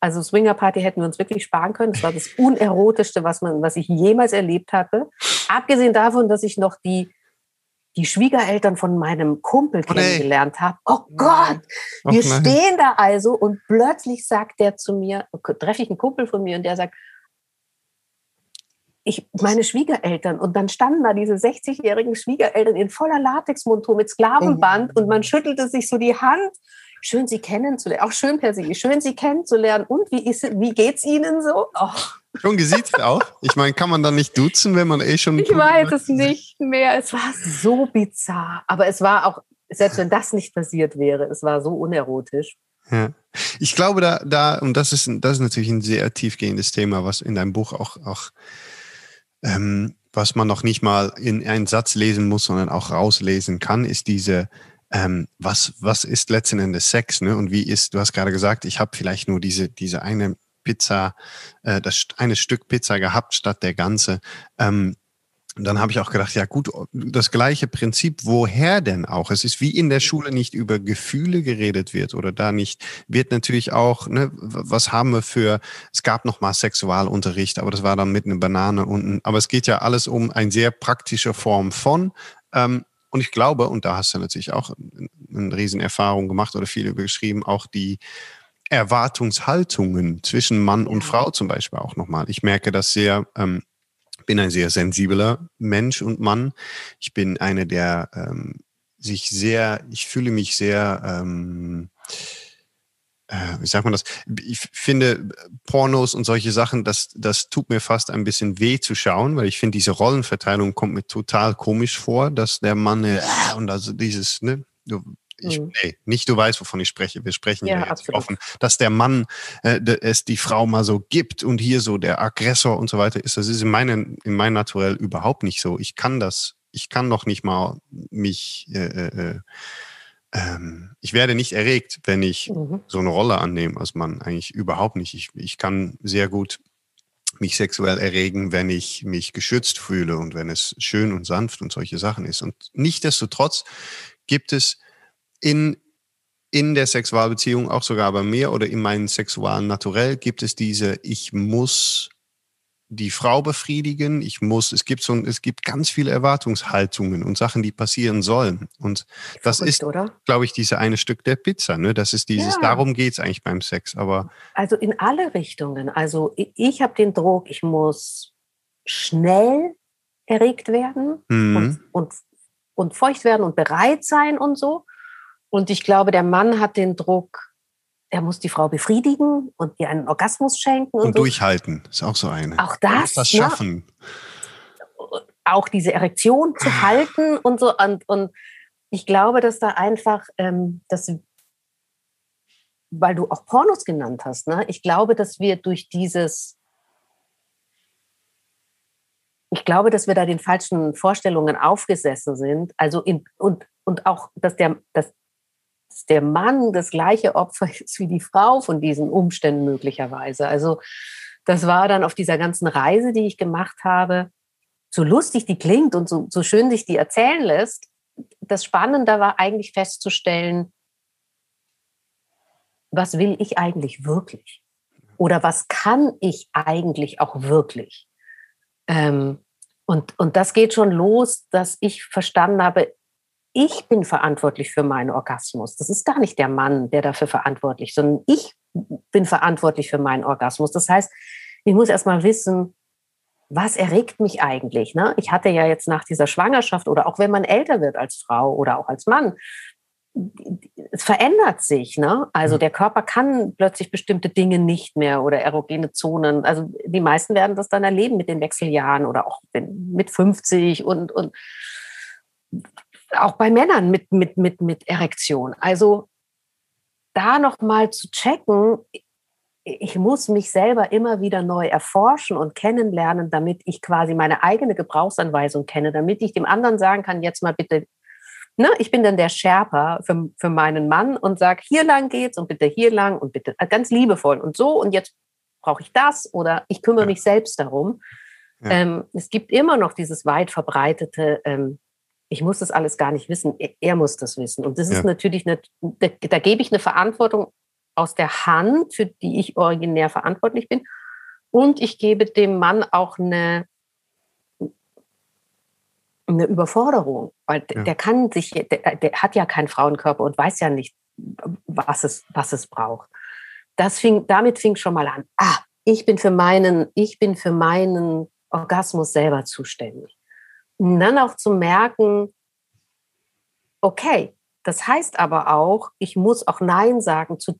Also Swingerparty hätten wir uns wirklich sparen können. Das war das unerotischste, was man, was ich jemals erlebt hatte. Abgesehen davon, dass ich noch die die Schwiegereltern von meinem Kumpel oh, kennengelernt habe. Oh Gott, oh, wir stehen da also und plötzlich sagt der zu mir, treffe ich einen Kumpel von mir und der sagt, ich, meine Schwiegereltern und dann standen da diese 60-jährigen Schwiegereltern in voller Latexmontur mit Sklavenband oh. und man schüttelte sich so die Hand. Schön, Sie kennenzulernen, auch schön per se, schön, Sie kennenzulernen. Und wie, ist, wie geht's Ihnen so? Oh. Schon gesiezt auch? Ich meine, kann man dann nicht duzen, wenn man eh schon. Ich weiß es nicht mehr. Es war so bizarr. Aber es war auch, selbst wenn das nicht passiert wäre, es war so unerotisch. Ja. Ich glaube, da, da, und das ist, das ist natürlich ein sehr tiefgehendes Thema, was in deinem Buch auch, auch ähm, was man noch nicht mal in einen Satz lesen muss, sondern auch rauslesen kann, ist diese, ähm, was, was ist letzten Endes Sex, ne? Und wie ist, du hast gerade gesagt, ich habe vielleicht nur diese, diese eine Pizza, äh, das eine Stück Pizza gehabt statt der ganze. Ähm, und dann habe ich auch gedacht, ja gut, das gleiche Prinzip, woher denn auch? Es ist wie in der Schule nicht über Gefühle geredet wird oder da nicht, wird natürlich auch, ne, was haben wir für, es gab noch mal Sexualunterricht, aber das war dann mit einer Banane unten. Aber es geht ja alles um eine sehr praktische Form von. Ähm, und ich glaube, und da hast du natürlich auch eine Riesenerfahrung gemacht oder viel über geschrieben, auch die Erwartungshaltungen zwischen Mann und Frau zum Beispiel auch nochmal. Ich merke das sehr, ähm, bin ein sehr sensibler Mensch und Mann. Ich bin einer, der ähm, sich sehr, ich fühle mich sehr, ähm, äh, wie sagt man das? Ich finde Pornos und solche Sachen, das, das tut mir fast ein bisschen weh zu schauen, weil ich finde, diese Rollenverteilung kommt mir total komisch vor, dass der Mann äh, und also dieses, ne, du ich, mhm. nee, nicht du weißt, wovon ich spreche. Wir sprechen ja, jetzt offen, dass der Mann äh, es die Frau mal so gibt und hier so der Aggressor und so weiter ist. Das ist in meinem in meinem Naturell überhaupt nicht so. Ich kann das, ich kann noch nicht mal mich, äh, äh, äh ähm, ich werde nicht erregt, wenn ich mhm. so eine Rolle annehme als Mann. Eigentlich überhaupt nicht. Ich, ich kann sehr gut mich sexuell erregen, wenn ich mich geschützt fühle und wenn es schön und sanft und solche Sachen ist. Und nichtdestotrotz gibt es in, in der Sexualbeziehung, auch sogar bei mir oder in meinem sexualen Naturell, gibt es diese, ich muss die Frau befriedigen, ich muss, es gibt so, es gibt ganz viele Erwartungshaltungen und Sachen, die passieren sollen. Und das Verrückt, ist, glaube ich, diese eine Stück der Pizza, ne? Das ist dieses, ja. darum geht es eigentlich beim Sex. Aber also in alle Richtungen. Also ich, ich habe den Druck, ich muss schnell erregt werden mhm. und, und, und feucht werden und bereit sein und so. Und ich glaube, der Mann hat den Druck, er muss die Frau befriedigen und ihr einen Orgasmus schenken. Und, und durchhalten, ist auch so eine. Auch das. das ne? schaffen. Ja, auch diese Erektion zu ah. halten und so. Und, und ich glaube, dass da einfach, ähm, dass, weil du auch Pornos genannt hast, ne? ich glaube, dass wir durch dieses, ich glaube, dass wir da den falschen Vorstellungen aufgesessen sind. Also in, und, und auch, dass der, dass der Mann das gleiche Opfer ist wie die Frau von diesen Umständen möglicherweise. Also das war dann auf dieser ganzen Reise, die ich gemacht habe, so lustig die klingt und so, so schön sich die erzählen lässt. Das Spannende war eigentlich festzustellen, was will ich eigentlich wirklich? Oder was kann ich eigentlich auch wirklich? Ähm, und, und das geht schon los, dass ich verstanden habe, ich bin verantwortlich für meinen Orgasmus. Das ist gar nicht der Mann, der dafür verantwortlich ist, sondern ich bin verantwortlich für meinen Orgasmus. Das heißt, ich muss erst mal wissen, was erregt mich eigentlich? Ne? Ich hatte ja jetzt nach dieser Schwangerschaft oder auch wenn man älter wird als Frau oder auch als Mann, es verändert sich. Ne? Also der Körper kann plötzlich bestimmte Dinge nicht mehr oder erogene Zonen. Also die meisten werden das dann erleben mit den Wechseljahren oder auch mit 50 und, und auch bei Männern mit, mit, mit, mit Erektion. Also da nochmal zu checken, ich muss mich selber immer wieder neu erforschen und kennenlernen, damit ich quasi meine eigene Gebrauchsanweisung kenne, damit ich dem anderen sagen kann, jetzt mal bitte, ne, ich bin dann der Sherpa für, für meinen Mann und sage, hier lang geht's und bitte hier lang und bitte äh, ganz liebevoll und so und jetzt brauche ich das oder ich kümmere ja. mich selbst darum. Ja. Ähm, es gibt immer noch dieses weit verbreitete, ähm, ich muss das alles gar nicht wissen, er, er muss das wissen. Und das ja. ist natürlich, eine, da, da gebe ich eine Verantwortung aus der Hand, für die ich originär verantwortlich bin. Und ich gebe dem Mann auch eine, eine Überforderung, weil ja. der kann sich, der, der, hat ja keinen Frauenkörper und weiß ja nicht, was es, was es braucht. Das fing, damit fing schon mal an. Ah, ich bin für meinen, ich bin für meinen Orgasmus selber zuständig. Und dann auch zu merken, okay, das heißt aber auch, ich muss auch Nein sagen zu,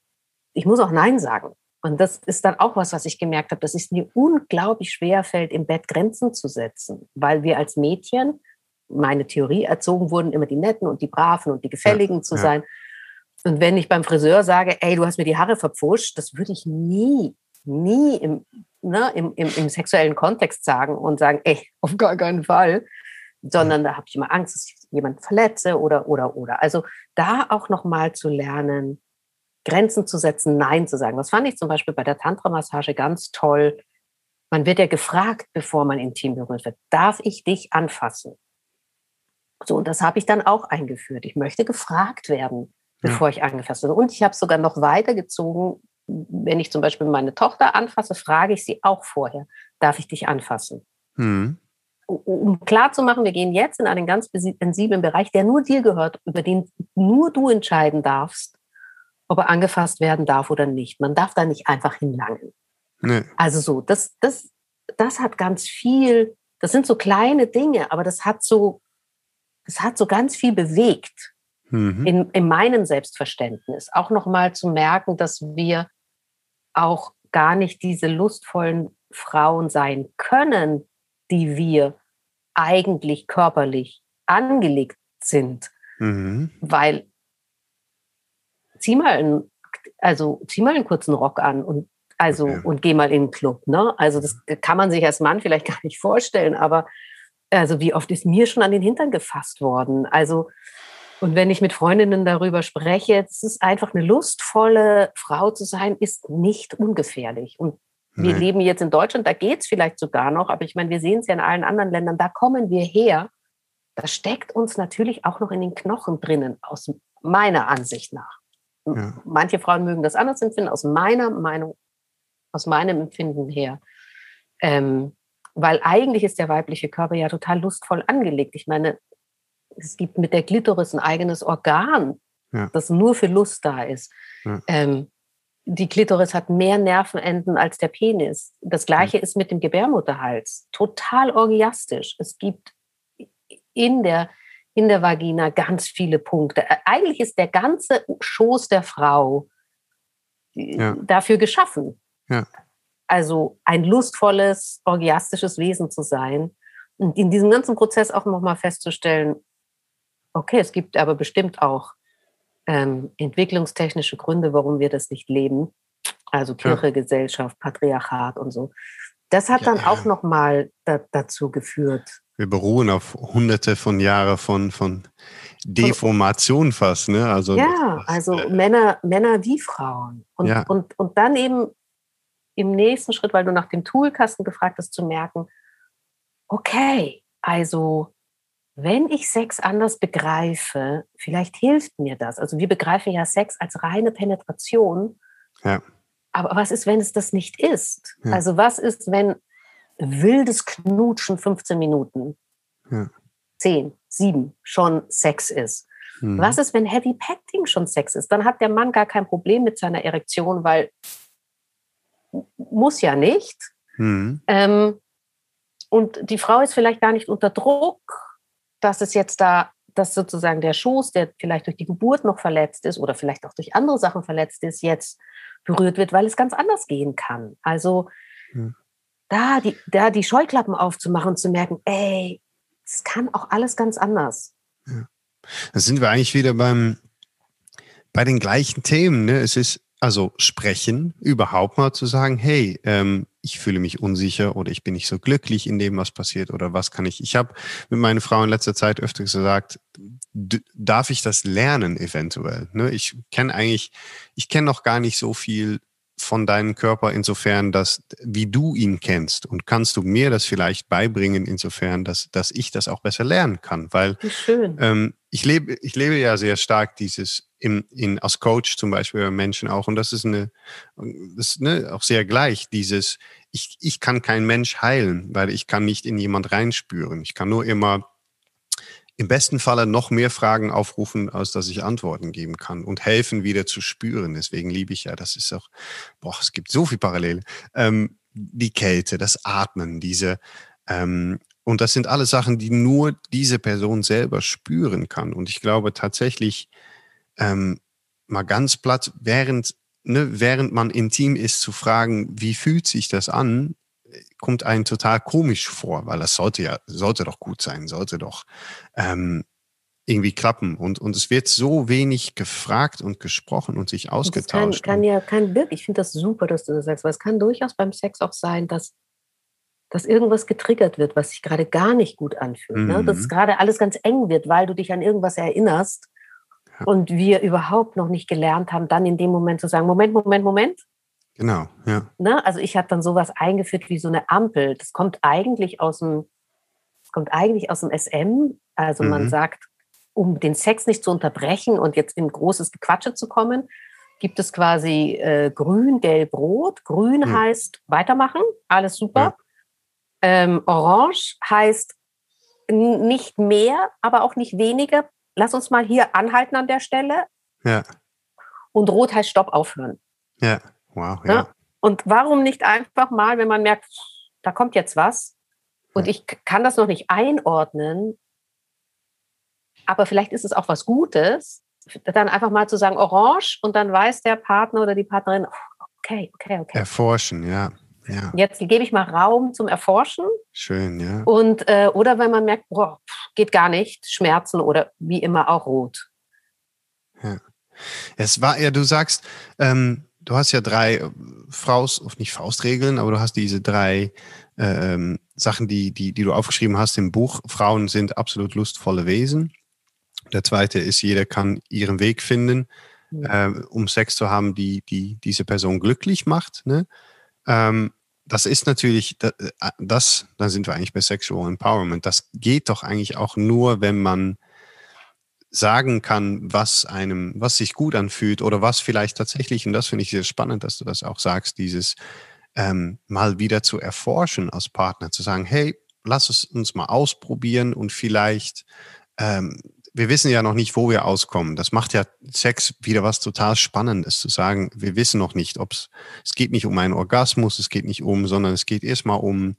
ich muss auch Nein sagen. Und das ist dann auch was, was ich gemerkt habe, dass es mir unglaublich schwer fällt, im Bett Grenzen zu setzen, weil wir als Mädchen, meine Theorie, erzogen wurden, immer die Netten und die Braven und die Gefälligen ja, zu ja. sein. Und wenn ich beim Friseur sage, ey, du hast mir die Haare verpfuscht, das würde ich nie, nie im, ne, im, im, im sexuellen Kontext sagen und sagen, ey, auf gar keinen Fall sondern da habe ich immer Angst, dass ich jemanden verletze oder, oder, oder. Also da auch nochmal zu lernen, Grenzen zu setzen, Nein zu sagen. Das fand ich zum Beispiel bei der Tantra-Massage ganz toll. Man wird ja gefragt, bevor man intim berührt wird, darf ich dich anfassen? So, und das habe ich dann auch eingeführt. Ich möchte gefragt werden, bevor ja. ich angefasst werde. Und ich habe sogar noch weitergezogen, wenn ich zum Beispiel meine Tochter anfasse, frage ich sie auch vorher, darf ich dich anfassen? Mhm um klarzumachen, wir gehen jetzt in einen ganz sensiblen Bereich, der nur dir gehört, über den nur du entscheiden darfst, ob er angefasst werden darf oder nicht. Man darf da nicht einfach hinlangen. Nee. Also so, das, das, das hat ganz viel, das sind so kleine Dinge, aber das hat so, das hat so ganz viel bewegt mhm. in, in meinem Selbstverständnis. Auch nochmal zu merken, dass wir auch gar nicht diese lustvollen Frauen sein können, die wir eigentlich körperlich angelegt sind. Mhm. Weil zieh mal einen, also zieh mal einen kurzen Rock an und also okay. und geh mal in den Club. Ne? Also das kann man sich als Mann vielleicht gar nicht vorstellen, aber also wie oft ist mir schon an den Hintern gefasst worden? Also und wenn ich mit Freundinnen darüber spreche, es ist einfach eine lustvolle Frau zu sein, ist nicht ungefährlich. Und wir nee. leben jetzt in Deutschland, da geht es vielleicht sogar noch, aber ich meine, wir sehen es ja in allen anderen Ländern, da kommen wir her. Das steckt uns natürlich auch noch in den Knochen drinnen, aus meiner Ansicht nach. Ja. Manche Frauen mögen das anders empfinden, aus meiner Meinung, aus meinem Empfinden her. Ähm, weil eigentlich ist der weibliche Körper ja total lustvoll angelegt. Ich meine, es gibt mit der Glitoris ein eigenes Organ, ja. das nur für Lust da ist. Ja. Ähm, die Klitoris hat mehr Nervenenden als der Penis. Das gleiche ist mit dem Gebärmutterhals. Total orgiastisch. Es gibt in der, in der Vagina ganz viele Punkte. Eigentlich ist der ganze Schoß der Frau äh, ja. dafür geschaffen. Ja. Also ein lustvolles, orgiastisches Wesen zu sein. Und in diesem ganzen Prozess auch nochmal festzustellen, okay, es gibt aber bestimmt auch ähm, entwicklungstechnische Gründe, warum wir das nicht leben. Also Kirche, ja. Gesellschaft, Patriarchat und so. Das hat ja, dann auch nochmal da, dazu geführt. Wir beruhen auf hunderte von Jahren von, von Deformation fast, ne? Also, ja, das, also äh, Männer, Männer wie Frauen. Und, ja. und, und dann eben im nächsten Schritt, weil du nach dem Toolkasten gefragt hast, zu merken, okay, also wenn ich Sex anders begreife, vielleicht hilft mir das. Also wir begreifen ja Sex als reine Penetration. Ja. Aber was ist, wenn es das nicht ist? Ja. Also was ist, wenn wildes Knutschen 15 Minuten, ja. 10, 7 schon Sex ist? Mhm. Was ist, wenn Heavy Petting schon Sex ist? Dann hat der Mann gar kein Problem mit seiner Erektion, weil muss ja nicht. Mhm. Ähm, und die Frau ist vielleicht gar nicht unter Druck, dass es jetzt da, dass sozusagen der Schoß, der vielleicht durch die Geburt noch verletzt ist oder vielleicht auch durch andere Sachen verletzt ist, jetzt berührt wird, weil es ganz anders gehen kann. Also mhm. da, die, da die Scheuklappen aufzumachen und zu merken, ey, es kann auch alles ganz anders. Ja. Da sind wir eigentlich wieder beim, bei den gleichen Themen. Ne? Es ist also sprechen, überhaupt mal zu sagen, hey, ähm, ich fühle mich unsicher oder ich bin nicht so glücklich in dem, was passiert oder was kann ich. Ich habe mit meiner Frau in letzter Zeit öfter gesagt, darf ich das lernen eventuell? Ne? Ich kenne eigentlich, ich kenne noch gar nicht so viel von deinem Körper insofern, dass wie du ihn kennst. Und kannst du mir das vielleicht beibringen insofern, dass, dass ich das auch besser lernen kann, weil ähm, ich lebe ich lebe ja sehr stark dieses im, in, als Coach zum Beispiel bei Menschen auch. Und das ist eine das ist ne, auch sehr gleich. Dieses ich, ich kann kein Mensch heilen, weil ich kann nicht in jemand reinspüren. Ich kann nur immer im besten Falle noch mehr Fragen aufrufen, als dass ich Antworten geben kann und helfen, wieder zu spüren. Deswegen liebe ich ja, das ist auch, boah, es gibt so viel Parallele. Ähm, die Kälte, das Atmen, diese, ähm, und das sind alle Sachen, die nur diese Person selber spüren kann. Und ich glaube tatsächlich, ähm, mal ganz platt, während, ne, während man intim ist, zu fragen, wie fühlt sich das an, kommt einem total komisch vor, weil das sollte ja, sollte doch gut sein, sollte doch ähm, irgendwie klappen. Und, und es wird so wenig gefragt und gesprochen und sich ausgetauscht. Das kann, kann ja, kann wirklich, ich finde das super, dass du das sagst, weil es kann durchaus beim Sex auch sein, dass, dass irgendwas getriggert wird, was sich gerade gar nicht gut anfühlt. Mhm. Ne? Dass mhm. gerade alles ganz eng wird, weil du dich an irgendwas erinnerst ja. und wir überhaupt noch nicht gelernt haben, dann in dem Moment zu sagen, Moment, Moment, Moment, Genau, ja. Ne? Also ich habe dann sowas eingeführt wie so eine Ampel. Das kommt eigentlich aus dem, kommt eigentlich aus dem SM. Also mhm. man sagt, um den Sex nicht zu unterbrechen und jetzt in großes Gequatsche zu kommen, gibt es quasi äh, grün, gelb, rot. Grün mhm. heißt weitermachen, alles super. Ja. Ähm, orange heißt nicht mehr, aber auch nicht weniger. Lass uns mal hier anhalten an der Stelle. Ja. Und rot heißt Stopp aufhören. Ja. Wow, ja. Ne? Und warum nicht einfach mal, wenn man merkt, da kommt jetzt was und ich kann das noch nicht einordnen, aber vielleicht ist es auch was Gutes, dann einfach mal zu sagen Orange und dann weiß der Partner oder die Partnerin, okay, okay, okay. Erforschen, ja. Ja. Jetzt gebe ich mal Raum zum Erforschen. Schön, ja. Und, äh, oder wenn man merkt, boah, geht gar nicht, Schmerzen oder wie immer auch rot. Ja. Es war ja, du sagst, ähm, du hast ja drei äh, Faust, nicht Faustregeln, aber du hast diese drei ähm, Sachen, die, die, die du aufgeschrieben hast im Buch. Frauen sind absolut lustvolle Wesen. Der zweite ist, jeder kann ihren Weg finden, äh, um Sex zu haben, die, die diese Person glücklich macht. Ne? Ähm, das ist natürlich, das, äh, das, dann sind wir eigentlich bei Sexual Empowerment. Das geht doch eigentlich auch nur, wenn man sagen kann, was einem, was sich gut anfühlt oder was vielleicht tatsächlich, und das finde ich sehr spannend, dass du das auch sagst, dieses ähm, mal wieder zu erforschen als Partner, zu sagen, hey, lass es uns mal ausprobieren und vielleicht, ähm, wir wissen ja noch nicht, wo wir auskommen. Das macht ja Sex wieder was total Spannendes, zu sagen, wir wissen noch nicht, ob es, es geht nicht um einen Orgasmus, es geht nicht um, sondern es geht erstmal um,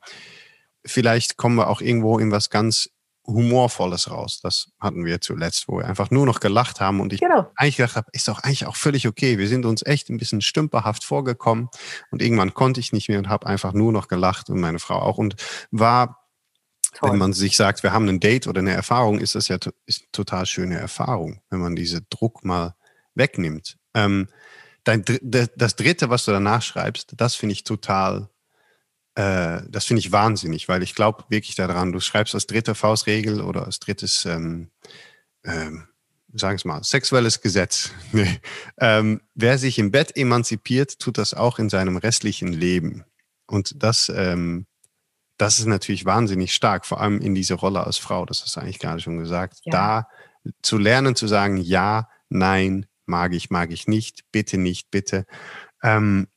vielleicht kommen wir auch irgendwo in was ganz Humorvolles raus. Das hatten wir zuletzt, wo wir einfach nur noch gelacht haben und ich genau. eigentlich gedacht habe, ist doch eigentlich auch völlig okay. Wir sind uns echt ein bisschen stümperhaft vorgekommen und irgendwann konnte ich nicht mehr und habe einfach nur noch gelacht und meine Frau auch und war Toll. Wenn man sich sagt, wir haben ein Date oder eine Erfahrung, ist das ja ist eine total schöne Erfahrung, wenn man diese Druck mal wegnimmt. Ähm, dein, das Dritte, was du danach schreibst, das finde ich total äh, das finde ich wahnsinnig, weil ich glaube wirklich daran, du schreibst als dritte Faustregel oder als drittes ähm, ähm, sagen es mal, sexuelles Gesetz. Nee. Ähm, wer sich im Bett emanzipiert, tut das auch in seinem restlichen Leben. Und das, ähm, das ist natürlich wahnsinnig stark, vor allem in dieser Rolle als Frau, das hast du eigentlich gerade schon gesagt. Ja. Da zu lernen, zu sagen, ja, nein, mag ich, mag ich nicht, bitte nicht, bitte. Ähm,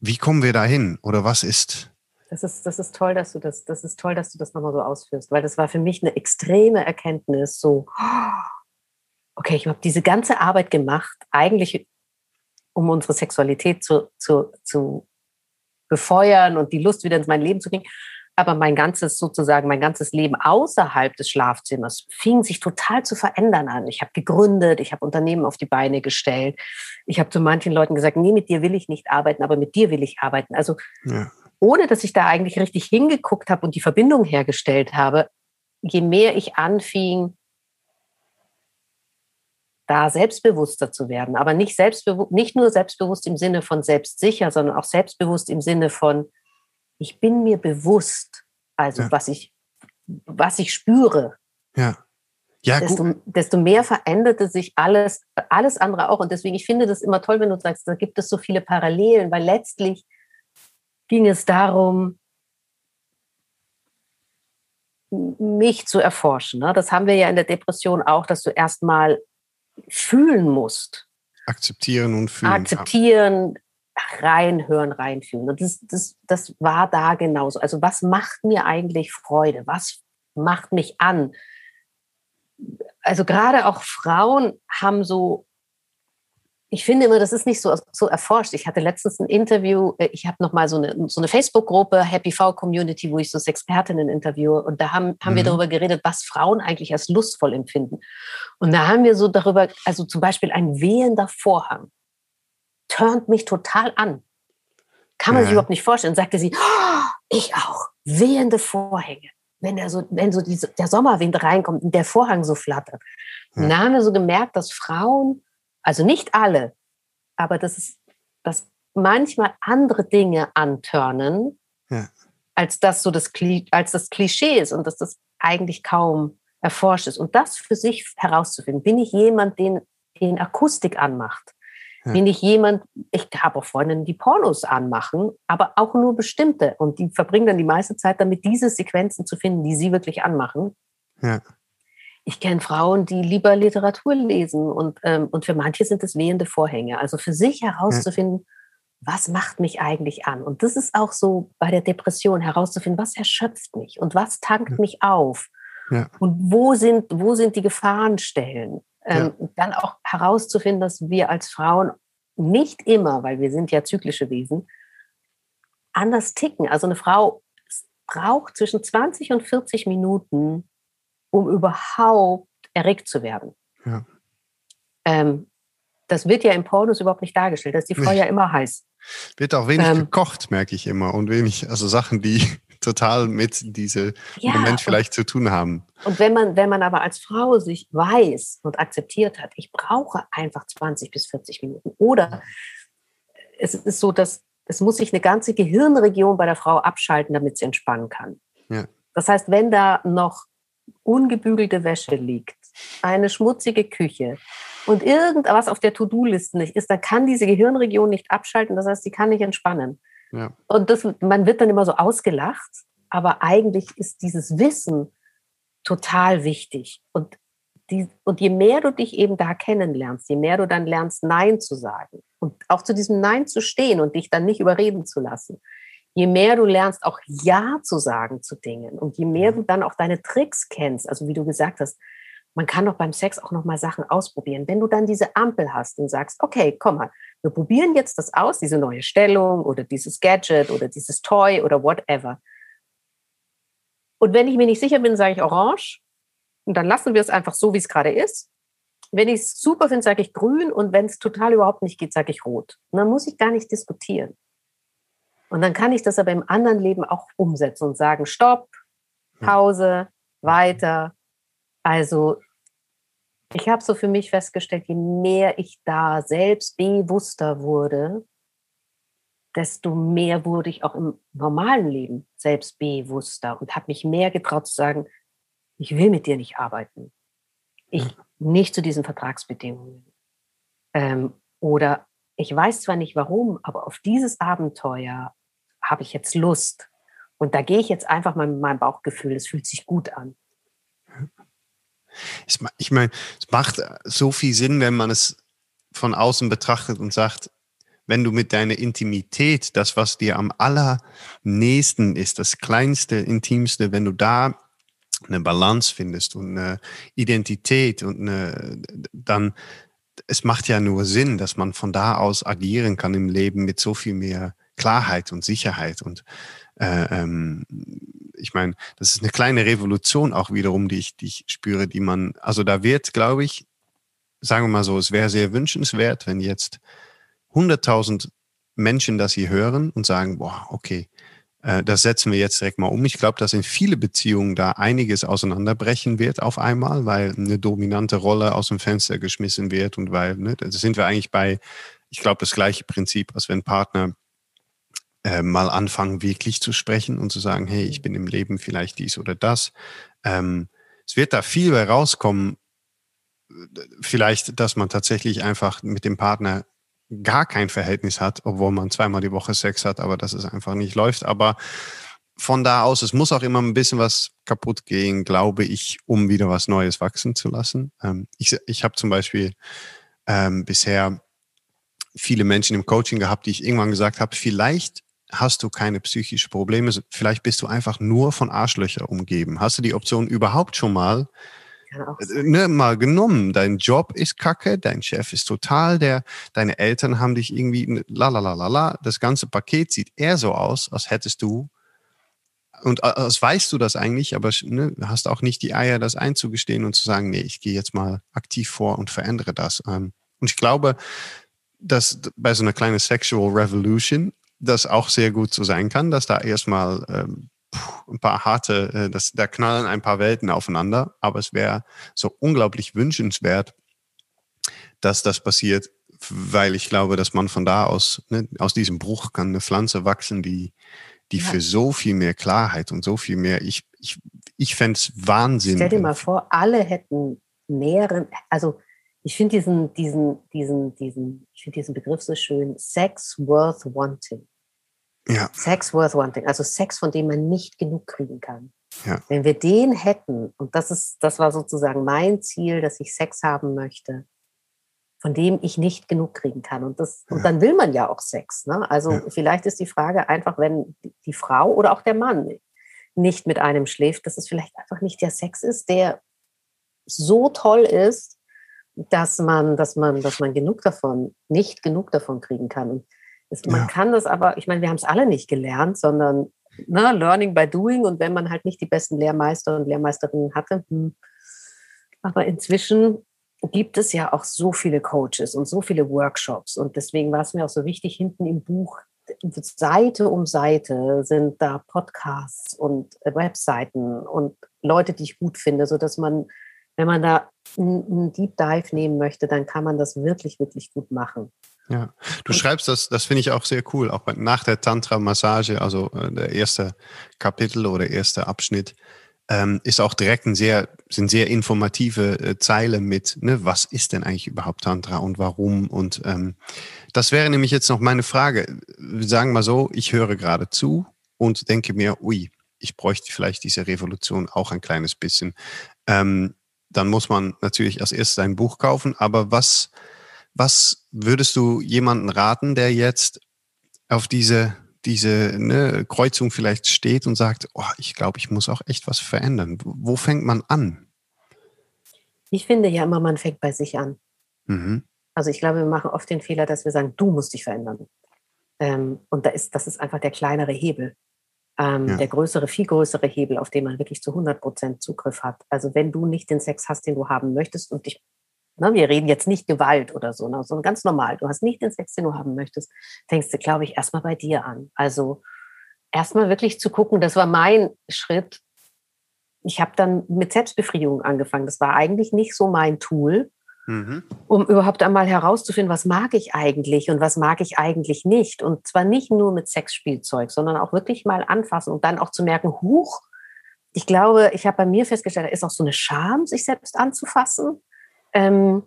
wie kommen wir dahin? Oder was ist? Das ist, das ist toll, dass du das, das ist toll, dass du das nochmal so ausführst, weil das war für mich eine extreme Erkenntnis, so, okay, ich habe diese ganze Arbeit gemacht, eigentlich um unsere Sexualität zu, zu, zu befeuern und die Lust wieder ins mein Leben zu bringen. Aber mein ganzes, sozusagen, mein ganzes Leben außerhalb des Schlafzimmers fing sich total zu verändern an. Ich habe gegründet, ich habe Unternehmen auf die Beine gestellt. Ich habe zu manchen Leuten gesagt, nee, mit dir will ich nicht arbeiten, aber mit dir will ich arbeiten. Also ja. Ohne, dass ich da eigentlich richtig hingeguckt habe und die Verbindung hergestellt habe, je mehr ich anfing, da selbstbewusster zu werden, aber nicht, selbstbewusst, nicht nur selbstbewusst im Sinne von selbstsicher, sondern auch selbstbewusst im Sinne von, ich bin mir bewusst, also ja. was, ich, was ich spüre. Ja. Ja, desto, desto, mehr veränderte sich alles, alles andere auch. Und deswegen, ich finde das immer toll, wenn du sagst, da gibt es so viele Parallelen, weil letztlich ging es darum, mich zu erforschen. Ne? Das haben wir ja in der Depression auch, dass du erstmal fühlen musst. Akzeptieren und fühlen. Akzeptieren, reinhören, reinfühlen. Und das, das, das war da genauso. Also was macht mir eigentlich Freude? Was macht mich an? Also gerade auch Frauen haben so ich finde immer, das ist nicht so, so erforscht. Ich hatte letztens ein Interview, äh, ich habe nochmal so eine, so eine Facebook-Gruppe, Happy V Community, wo ich so Expertinnen interviewe. Und da haben, haben mhm. wir darüber geredet, was Frauen eigentlich als lustvoll empfinden. Und da haben wir so darüber, also zum Beispiel ein wehender Vorhang, turnt mich total an. Kann man ja. sich überhaupt nicht vorstellen. Sagte sie, oh, ich auch, wehende Vorhänge. Wenn, der so, wenn so diese, der Sommerwind reinkommt und der Vorhang so flattert. Und da haben wir so gemerkt, dass Frauen also nicht alle, aber das ist, dass manchmal andere Dinge antörnen, ja. als das so das, als das Klischee ist und dass das eigentlich kaum erforscht ist. Und das für sich herauszufinden. Bin ich jemand, den, den Akustik anmacht? Ja. Bin ich jemand, ich habe auch Freundinnen, die Pornos anmachen, aber auch nur bestimmte. Und die verbringen dann die meiste Zeit damit, diese Sequenzen zu finden, die sie wirklich anmachen. Ja. Ich kenne Frauen, die lieber Literatur lesen und, ähm, und für manche sind es wehende Vorhänge. Also für sich herauszufinden, ja. was macht mich eigentlich an? Und das ist auch so bei der Depression herauszufinden, was erschöpft mich und was tankt ja. mich auf? Ja. Und wo sind, wo sind die Gefahrenstellen? Ähm, dann auch herauszufinden, dass wir als Frauen nicht immer, weil wir sind ja zyklische Wesen, anders ticken. Also eine Frau braucht zwischen 20 und 40 Minuten, um überhaupt erregt zu werden. Ja. Ähm, das wird ja im Pornos überhaupt nicht dargestellt. Da ist die Frau nee. ja immer heiß. Wird auch wenig ähm, gekocht, merke ich immer. Und wenig, also Sachen, die total mit diesem ja, Moment vielleicht zu tun haben. Und wenn man, wenn man aber als Frau sich weiß und akzeptiert hat, ich brauche einfach 20 bis 40 Minuten. Oder es ist so, dass es muss sich eine ganze Gehirnregion bei der Frau abschalten, damit sie entspannen kann. Ja. Das heißt, wenn da noch ungebügelte Wäsche liegt, eine schmutzige Küche und irgendwas auf der To-Do-Liste nicht ist, dann kann diese Gehirnregion nicht abschalten. Das heißt, sie kann nicht entspannen. Ja. Und das, man wird dann immer so ausgelacht, aber eigentlich ist dieses Wissen total wichtig. Und, die, und je mehr du dich eben da kennenlernst, je mehr du dann lernst, Nein zu sagen und auch zu diesem Nein zu stehen und dich dann nicht überreden zu lassen, je mehr du lernst, auch Ja zu sagen zu Dingen und je mehr du dann auch deine Tricks kennst, also wie du gesagt hast, man kann doch beim Sex auch noch mal Sachen ausprobieren. Wenn du dann diese Ampel hast und sagst, okay, komm mal, wir probieren jetzt das aus, diese neue Stellung oder dieses Gadget oder dieses Toy oder whatever. Und wenn ich mir nicht sicher bin, sage ich orange und dann lassen wir es einfach so, wie es gerade ist. Wenn ich es super finde, sage ich grün und wenn es total überhaupt nicht geht, sage ich rot. Und dann muss ich gar nicht diskutieren. Und dann kann ich das aber im anderen Leben auch umsetzen und sagen, stopp, Pause, weiter. Also ich habe so für mich festgestellt, je mehr ich da selbst bewusster wurde, desto mehr wurde ich auch im normalen Leben selbstbewusster und habe mich mehr getraut zu sagen, ich will mit dir nicht arbeiten. Ich nicht zu diesen Vertragsbedingungen. Ähm, oder ich weiß zwar nicht warum, aber auf dieses Abenteuer habe ich jetzt Lust. Und da gehe ich jetzt einfach mal mit meinem Bauchgefühl, es fühlt sich gut an. Ich meine, es macht so viel Sinn, wenn man es von außen betrachtet und sagt, wenn du mit deiner Intimität, das, was dir am allernächsten ist, das kleinste, intimste, wenn du da eine Balance findest und eine Identität und eine, dann, es macht ja nur Sinn, dass man von da aus agieren kann im Leben mit so viel mehr Klarheit und Sicherheit und äh, ähm, ich meine, das ist eine kleine Revolution auch wiederum, die ich, die ich spüre, die man, also da wird, glaube ich, sagen wir mal so, es wäre sehr wünschenswert, wenn jetzt 100.000 Menschen das hier hören und sagen, boah, okay, äh, das setzen wir jetzt direkt mal um. Ich glaube, dass in viele Beziehungen da einiges auseinanderbrechen wird auf einmal, weil eine dominante Rolle aus dem Fenster geschmissen wird und weil, ne, da sind wir eigentlich bei, ich glaube, das gleiche Prinzip, als wenn Partner äh, mal anfangen, wirklich zu sprechen und zu sagen, hey, ich bin im Leben vielleicht dies oder das. Ähm, es wird da viel bei rauskommen, vielleicht, dass man tatsächlich einfach mit dem Partner gar kein Verhältnis hat, obwohl man zweimal die Woche Sex hat, aber dass es einfach nicht läuft. Aber von da aus, es muss auch immer ein bisschen was kaputt gehen, glaube ich, um wieder was Neues wachsen zu lassen. Ähm, ich ich habe zum Beispiel ähm, bisher viele Menschen im Coaching gehabt, die ich irgendwann gesagt habe, vielleicht hast du keine psychischen Probleme, vielleicht bist du einfach nur von Arschlöcher umgeben. Hast du die Option überhaupt schon mal äh, ne, mal genommen? Dein Job ist kacke, dein Chef ist total, der, deine Eltern haben dich irgendwie, la la la la la. Das ganze Paket sieht eher so aus, als hättest du und als weißt du das eigentlich, aber ne, hast auch nicht die Eier, das einzugestehen und zu sagen, nee, ich gehe jetzt mal aktiv vor und verändere das. Ähm, und ich glaube, dass bei so einer kleinen Sexual Revolution das auch sehr gut so sein kann, dass da erstmal ähm, ein paar harte, äh, das, da knallen ein paar Welten aufeinander, aber es wäre so unglaublich wünschenswert, dass das passiert, weil ich glaube, dass man von da aus, ne, aus diesem Bruch kann eine Pflanze wachsen, die, die ja. für so viel mehr Klarheit und so viel mehr, ich, ich, ich fände es Wahnsinn. Stell dir mal vor, alle hätten mehreren, also ich finde diesen, diesen, diesen, diesen, ich finde diesen Begriff so schön, Sex worth wanting. Ja. Sex worth wanting, also Sex, von dem man nicht genug kriegen kann. Ja. Wenn wir den hätten, und das ist, das war sozusagen mein Ziel, dass ich Sex haben möchte, von dem ich nicht genug kriegen kann. Und das, ja. und dann will man ja auch Sex. Ne? Also ja. vielleicht ist die Frage einfach, wenn die Frau oder auch der Mann nicht mit einem schläft, dass es vielleicht einfach nicht der Sex ist, der so toll ist, dass man, dass man, dass man genug davon, nicht genug davon kriegen kann. Und es, man ja. kann das aber, ich meine, wir haben es alle nicht gelernt, sondern ne, Learning by Doing. Und wenn man halt nicht die besten Lehrmeister und Lehrmeisterinnen hatte, hm. aber inzwischen gibt es ja auch so viele Coaches und so viele Workshops. Und deswegen war es mir auch so wichtig, hinten im Buch Seite um Seite sind da Podcasts und Webseiten und Leute, die ich gut finde, sodass man, wenn man da einen Deep Dive nehmen möchte, dann kann man das wirklich, wirklich gut machen. Ja, du schreibst das, das finde ich auch sehr cool, auch nach der Tantra-Massage, also äh, der erste Kapitel oder erste Abschnitt, ähm, ist auch direkt ein sehr, sind sehr informative äh, Zeile mit, ne, was ist denn eigentlich überhaupt Tantra und warum? Und ähm, das wäre nämlich jetzt noch meine Frage. Wir sagen mal so, ich höre gerade zu und denke mir, ui, ich bräuchte vielleicht diese Revolution auch ein kleines bisschen. Ähm, dann muss man natürlich als erstes ein Buch kaufen, aber was was würdest du jemanden raten, der jetzt auf diese, diese ne, Kreuzung vielleicht steht und sagt, oh, ich glaube, ich muss auch echt was verändern? Wo fängt man an? Ich finde ja immer, man fängt bei sich an. Mhm. Also ich glaube, wir machen oft den Fehler, dass wir sagen, du musst dich verändern. Ähm, und da ist, das ist einfach der kleinere Hebel. Ähm, ja. Der größere, viel größere Hebel, auf den man wirklich zu 100 Prozent Zugriff hat. Also wenn du nicht den Sex hast, den du haben möchtest und dich Ne, wir reden jetzt nicht Gewalt oder so, ne, sondern ganz normal. Du hast nicht den Sex, den du haben möchtest, fängst du, glaube ich, erstmal bei dir an. Also erstmal wirklich zu gucken, das war mein Schritt. Ich habe dann mit Selbstbefriedigung angefangen. Das war eigentlich nicht so mein Tool, mhm. um überhaupt einmal herauszufinden, was mag ich eigentlich und was mag ich eigentlich nicht. Und zwar nicht nur mit Sexspielzeug, sondern auch wirklich mal anfassen und dann auch zu merken, huch, ich glaube, ich habe bei mir festgestellt, da ist auch so eine Scham, sich selbst anzufassen. Ähm,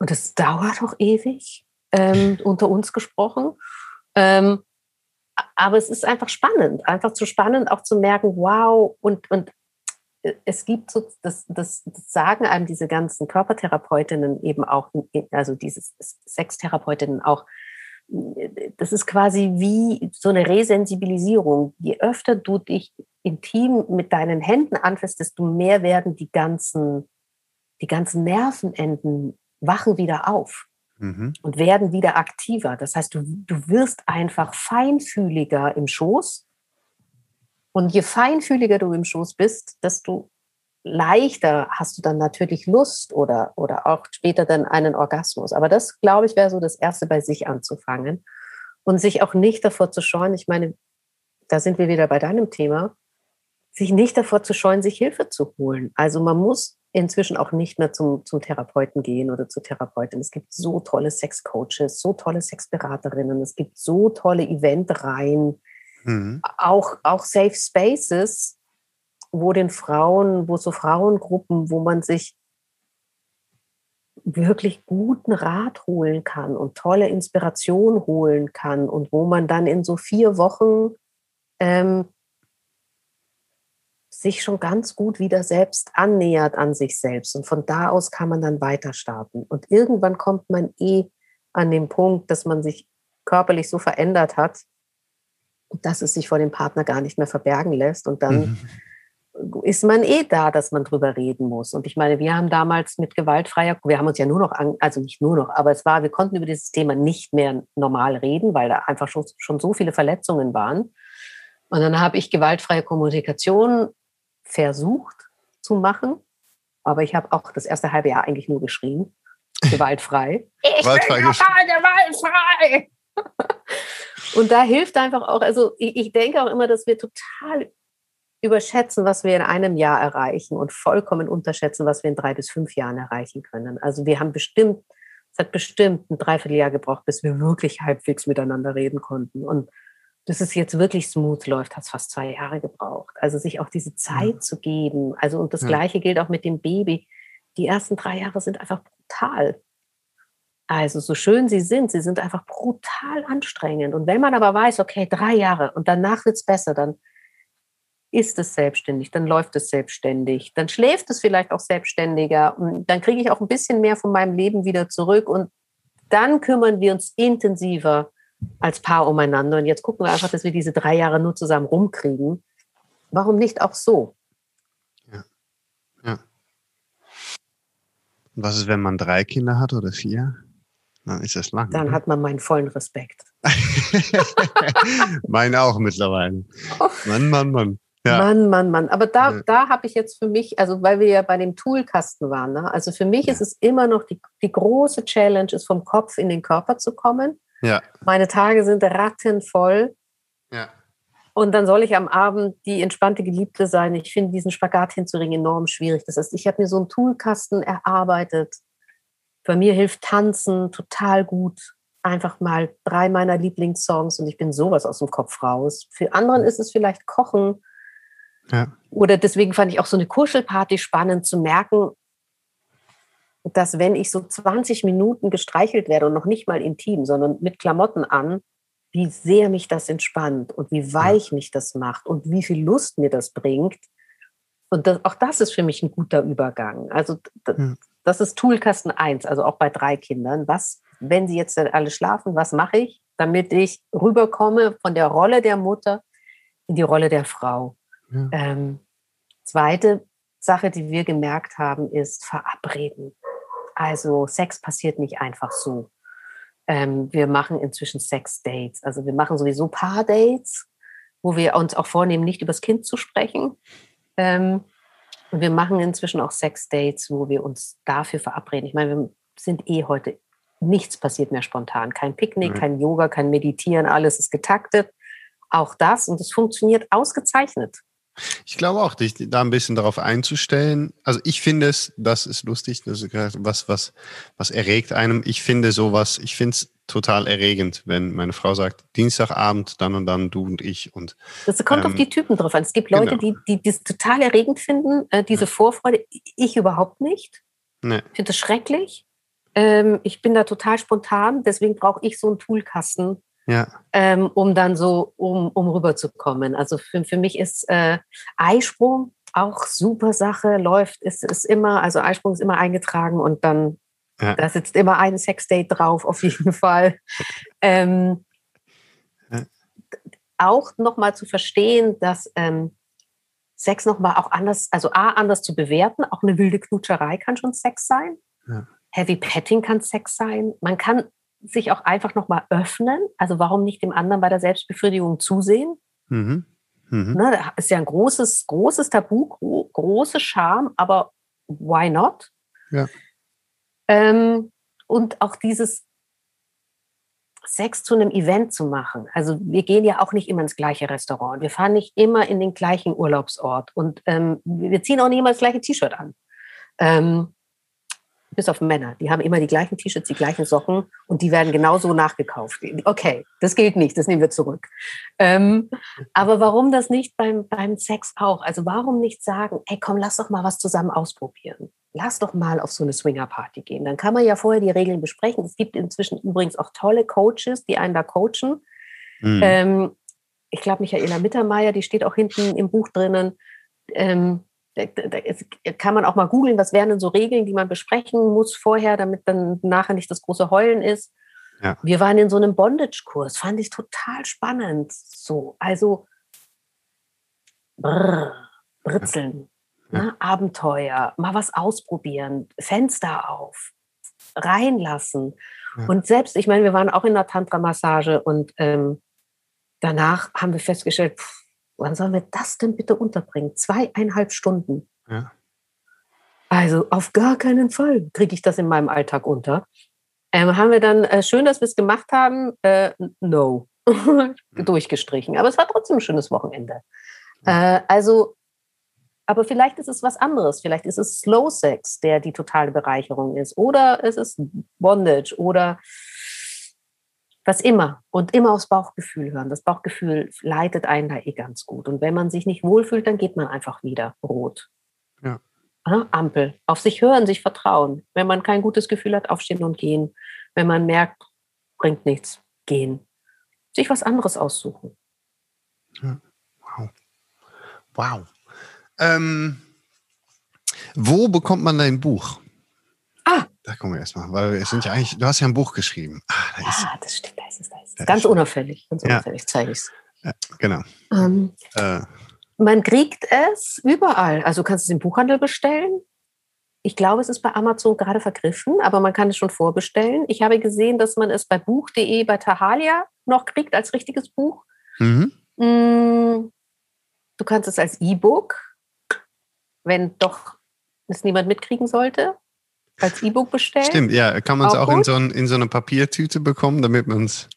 und es dauert auch ewig, ähm, unter uns gesprochen. Ähm, aber es ist einfach spannend, einfach zu spannend, auch zu merken, wow, und, und äh, es gibt so, das, das, das sagen einem diese ganzen Körpertherapeutinnen eben auch, also diese Sextherapeutinnen auch, das ist quasi wie so eine Resensibilisierung. Je öfter du dich intim mit deinen Händen anfasst, desto mehr werden die ganzen, die ganzen Nervenenden wachen wieder auf mhm. und werden wieder aktiver. Das heißt, du, du wirst einfach feinfühliger im Schoß. Und je feinfühliger du im Schoß bist, desto leichter hast du dann natürlich Lust oder, oder auch später dann einen Orgasmus. Aber das, glaube ich, wäre so das Erste, bei sich anzufangen und sich auch nicht davor zu scheuen. Ich meine, da sind wir wieder bei deinem Thema, sich nicht davor zu scheuen, sich Hilfe zu holen. Also man muss inzwischen auch nicht mehr zum, zum Therapeuten gehen oder zur Therapeutin. Es gibt so tolle Sexcoaches, so tolle Sexberaterinnen, es gibt so tolle Eventreihen, mhm. auch, auch Safe Spaces, wo den Frauen, wo so Frauengruppen, wo man sich wirklich guten Rat holen kann und tolle Inspiration holen kann und wo man dann in so vier Wochen ähm, sich schon ganz gut wieder selbst annähert an sich selbst. Und von da aus kann man dann weiter starten. Und irgendwann kommt man eh an den Punkt, dass man sich körperlich so verändert hat, dass es sich vor dem Partner gar nicht mehr verbergen lässt. Und dann mhm. ist man eh da, dass man drüber reden muss. Und ich meine, wir haben damals mit gewaltfreier, wir haben uns ja nur noch, an, also nicht nur noch, aber es war, wir konnten über dieses Thema nicht mehr normal reden, weil da einfach schon, schon so viele Verletzungen waren. Und dann habe ich gewaltfreie Kommunikation versucht zu machen. Aber ich habe auch das erste halbe Jahr eigentlich nur geschrien. Gewaltfrei. ich gewaltfrei bin gewaltfrei! Und da hilft einfach auch, also ich, ich denke auch immer, dass wir total überschätzen, was wir in einem Jahr erreichen und vollkommen unterschätzen, was wir in drei bis fünf Jahren erreichen können. Also wir haben bestimmt, es hat bestimmt ein Dreivierteljahr gebraucht, bis wir wirklich halbwegs miteinander reden konnten. Und dass es jetzt wirklich smooth läuft, hat es fast zwei Jahre gebraucht. Also sich auch diese Zeit ja. zu geben. Also und das ja. Gleiche gilt auch mit dem Baby. Die ersten drei Jahre sind einfach brutal. Also so schön sie sind, sie sind einfach brutal anstrengend. Und wenn man aber weiß, okay, drei Jahre und danach wird es besser, dann ist es selbstständig, dann läuft es selbstständig, dann schläft es vielleicht auch selbstständiger und dann kriege ich auch ein bisschen mehr von meinem Leben wieder zurück und dann kümmern wir uns intensiver als Paar umeinander. Und jetzt gucken wir einfach, dass wir diese drei Jahre nur zusammen rumkriegen. Warum nicht auch so? Ja. ja. Und was ist, wenn man drei Kinder hat oder vier? Dann ist das lang. Dann oder? hat man meinen vollen Respekt. Meinen auch mittlerweile. Mann, Mann, Mann. Ja. Mann, Mann, Mann. Aber da, ja. da habe ich jetzt für mich, also weil wir ja bei dem Toolkasten waren, ne? also für mich ja. ist es immer noch die, die große Challenge, ist vom Kopf in den Körper zu kommen. Ja. Meine Tage sind rattenvoll. Ja. Und dann soll ich am Abend die entspannte Geliebte sein. Ich finde diesen Spagat hinzuringen enorm schwierig. Das heißt, ich habe mir so einen Toolkasten erarbeitet. Bei mir hilft Tanzen total gut. Einfach mal drei meiner Lieblingssongs und ich bin sowas aus dem Kopf raus. Für anderen ist es vielleicht Kochen. Ja. Oder deswegen fand ich auch so eine Kuschelparty spannend zu merken, dass wenn ich so 20 Minuten gestreichelt werde und noch nicht mal intim, sondern mit Klamotten an, wie sehr mich das entspannt und wie weich mich das macht und wie viel Lust mir das bringt. Und das, auch das ist für mich ein guter Übergang. Also das, das ist Toolkasten 1, also auch bei drei Kindern. Was, wenn sie jetzt alle schlafen, was mache ich, damit ich rüberkomme von der Rolle der Mutter in die Rolle der Frau? Ja. Ähm, zweite Sache, die wir gemerkt haben, ist verabreden. Also Sex passiert nicht einfach so. Ähm, wir machen inzwischen Sex-Dates. Also wir machen sowieso Paar-Dates, wo wir uns auch vornehmen, nicht übers Kind zu sprechen. Ähm, und wir machen inzwischen auch Sex-Dates, wo wir uns dafür verabreden. Ich meine, wir sind eh heute, nichts passiert mehr spontan. Kein Picknick, mhm. kein Yoga, kein Meditieren, alles ist getaktet. Auch das und es funktioniert ausgezeichnet. Ich glaube auch, dich da ein bisschen darauf einzustellen. Also ich finde es, das ist lustig, das ist was, was, was erregt einem. Ich finde sowas, ich finde es total erregend, wenn meine Frau sagt, Dienstagabend, dann und dann du und ich. Und, das kommt ähm, auf die Typen drauf an. Es gibt Leute, genau. die, die das total erregend finden, äh, diese ja. Vorfreude. Ich überhaupt nicht. Nee. Ich finde das schrecklich. Ähm, ich bin da total spontan, deswegen brauche ich so einen Toolkasten, ja. ähm, um dann so, um, um rüberzukommen. Also für, für mich ist äh, Eisprung auch super Sache, läuft, ist, ist immer, also Eisprung ist immer eingetragen und dann, ja. da sitzt immer ein Sexdate drauf, auf jeden Fall. Ähm, ja. Auch nochmal zu verstehen, dass ähm, Sex nochmal auch anders, also A, anders zu bewerten, auch eine wilde Knutscherei kann schon Sex sein. Ja. Heavy Petting kann Sex sein. Man kann sich auch einfach nochmal öffnen. Also warum nicht dem anderen bei der Selbstbefriedigung zusehen? Mhm. Mhm. Ne, das ist ja ein großes, großes Tabu, gro große Scham, aber why not? Ja. Ähm, und auch dieses Sex zu einem Event zu machen. Also wir gehen ja auch nicht immer ins gleiche Restaurant. Wir fahren nicht immer in den gleichen Urlaubsort und ähm, wir ziehen auch nicht immer das gleiche T-Shirt an. Ähm, bis auf Männer. Die haben immer die gleichen T-Shirts, die gleichen Socken und die werden genauso nachgekauft. Okay, das gilt nicht, das nehmen wir zurück. Ähm, aber warum das nicht beim, beim Sex auch? Also warum nicht sagen, ey komm, lass doch mal was zusammen ausprobieren. Lass doch mal auf so eine Swinger-Party gehen. Dann kann man ja vorher die Regeln besprechen. Es gibt inzwischen übrigens auch tolle Coaches, die einen da coachen. Mhm. Ähm, ich glaube, Michaela Mittermeier, die steht auch hinten im Buch drinnen. Ähm, da kann man auch mal googeln, was wären denn so Regeln, die man besprechen muss vorher, damit dann nachher nicht das große Heulen ist. Ja. Wir waren in so einem Bondage-Kurs, fand ich total spannend. So, also brr, britzeln, ja. ne, Abenteuer, mal was ausprobieren, Fenster auf, reinlassen. Ja. Und selbst, ich meine, wir waren auch in der Tantra-Massage und ähm, danach haben wir festgestellt, pff, Wann sollen wir das denn bitte unterbringen? Zweieinhalb Stunden. Ja. Also auf gar keinen Fall kriege ich das in meinem Alltag unter. Ähm, haben wir dann, äh, schön, dass wir es gemacht haben, äh, no, hm. durchgestrichen. Aber es war trotzdem ein schönes Wochenende. Äh, also, aber vielleicht ist es was anderes. Vielleicht ist es Slow Sex, der die totale Bereicherung ist. Oder es ist Bondage oder was immer und immer aufs Bauchgefühl hören. Das Bauchgefühl leitet einen da eh ganz gut. Und wenn man sich nicht wohlfühlt, dann geht man einfach wieder rot. Ja. Ampel. Auf sich hören, sich vertrauen. Wenn man kein gutes Gefühl hat, aufstehen und gehen. Wenn man merkt, bringt nichts, gehen. Sich was anderes aussuchen. Ja. Wow. Wow. Ähm, wo bekommt man dein Buch? Ah. Da kommen wir erstmal, weil es sind ja eigentlich, du hast ja ein Buch geschrieben. Ah, da ja, ist, das stimmt, da ist es, da ist es. Ganz unauffällig, ganz unauffällig, ja. zeige ich es. Ja, genau. Ähm, äh. Man kriegt es überall. Also du kannst es im Buchhandel bestellen. Ich glaube, es ist bei Amazon gerade vergriffen, aber man kann es schon vorbestellen. Ich habe gesehen, dass man es bei buch.de bei Tahalia noch kriegt als richtiges Buch. Mhm. Mm, du kannst es als E-Book, wenn doch es niemand mitkriegen sollte als E-Book bestellen. Stimmt, ja. Kann man es auch, auch in, so ein, in so eine Papiertüte bekommen, damit man es.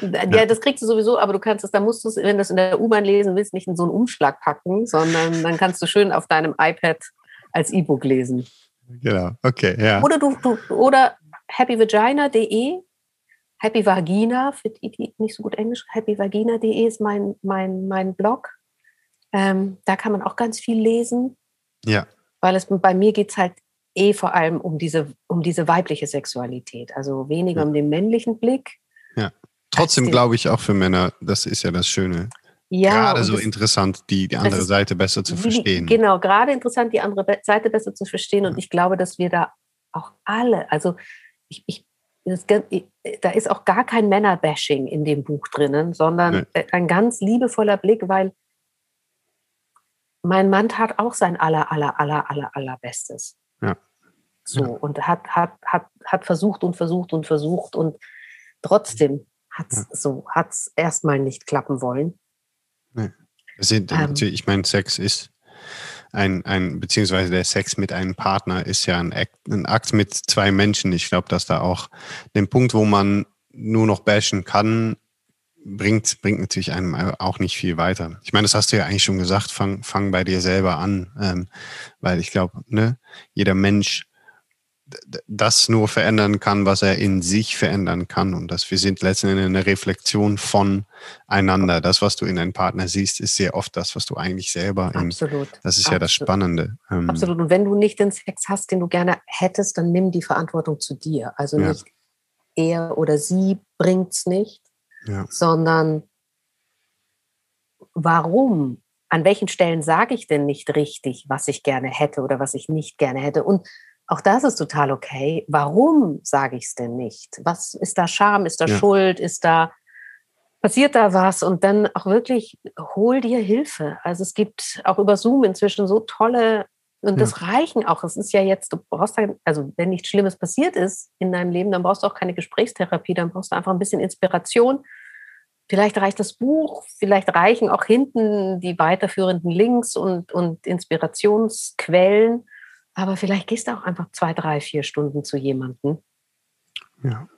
Ja, ja, das kriegst du sowieso, aber du kannst es, da musst du es, wenn du es in der U-Bahn lesen willst, nicht in so einen Umschlag packen, sondern dann kannst du schön auf deinem iPad als E-Book lesen. Genau, okay, ja. Oder du, du oder happyvagina.de, Happy Vagina, für die, die nicht so gut Englisch, happyvagina.de ist mein, mein, mein Blog. Ähm, da kann man auch ganz viel lesen. Ja. Weil es bei mir geht es halt eh vor allem um diese, um diese weibliche Sexualität, also weniger ja. um den männlichen Blick. Ja, trotzdem glaube ich auch für Männer, das ist ja das Schöne. Ja, gerade so interessant, die, die andere Seite besser zu verstehen. Genau, gerade interessant, die andere Seite besser zu verstehen. Und ich glaube, dass wir da auch alle, also ich, ich das, da ist auch gar kein Männerbashing in dem Buch drinnen, sondern nee. ein ganz liebevoller Blick, weil mein Mann tat auch sein aller, aller, aller, aller, allerbestes. So, ja. und hat, hat, hat, hat versucht und versucht und versucht und trotzdem hat es ja. so, hat's erstmal nicht klappen wollen. Nee. Sind, ähm, ich meine, Sex ist ein, ein, beziehungsweise der Sex mit einem Partner ist ja ein Akt, ein Akt mit zwei Menschen. Ich glaube, dass da auch den Punkt, wo man nur noch bashen kann, bringt, bringt natürlich einem auch nicht viel weiter. Ich meine, das hast du ja eigentlich schon gesagt, fang, fang bei dir selber an, ähm, weil ich glaube, ne, jeder Mensch das nur verändern kann, was er in sich verändern kann und dass wir sind letztendlich eine Reflexion von einander. Das, was du in deinem Partner siehst, ist sehr oft das, was du eigentlich selber. In, Absolut. Das ist Absolut. ja das Spannende. Ähm, Absolut. Und wenn du nicht den Sex hast, den du gerne hättest, dann nimm die Verantwortung zu dir. Also ja. nicht er oder sie bringt's nicht, ja. sondern warum? An welchen Stellen sage ich denn nicht richtig, was ich gerne hätte oder was ich nicht gerne hätte? Und auch das ist total okay. Warum sage ich es denn nicht? Was ist da Scham? Ist da ja. Schuld? Ist da passiert da was? Und dann auch wirklich hol dir Hilfe. Also es gibt auch über Zoom inzwischen so tolle und ja. das reichen auch. Es ist ja jetzt, du brauchst also wenn nichts Schlimmes passiert ist in deinem Leben, dann brauchst du auch keine Gesprächstherapie, dann brauchst du einfach ein bisschen Inspiration. Vielleicht reicht das Buch, vielleicht reichen auch hinten die weiterführenden Links und, und Inspirationsquellen. Aber vielleicht gehst du auch einfach zwei, drei, vier Stunden zu jemandem. Ja.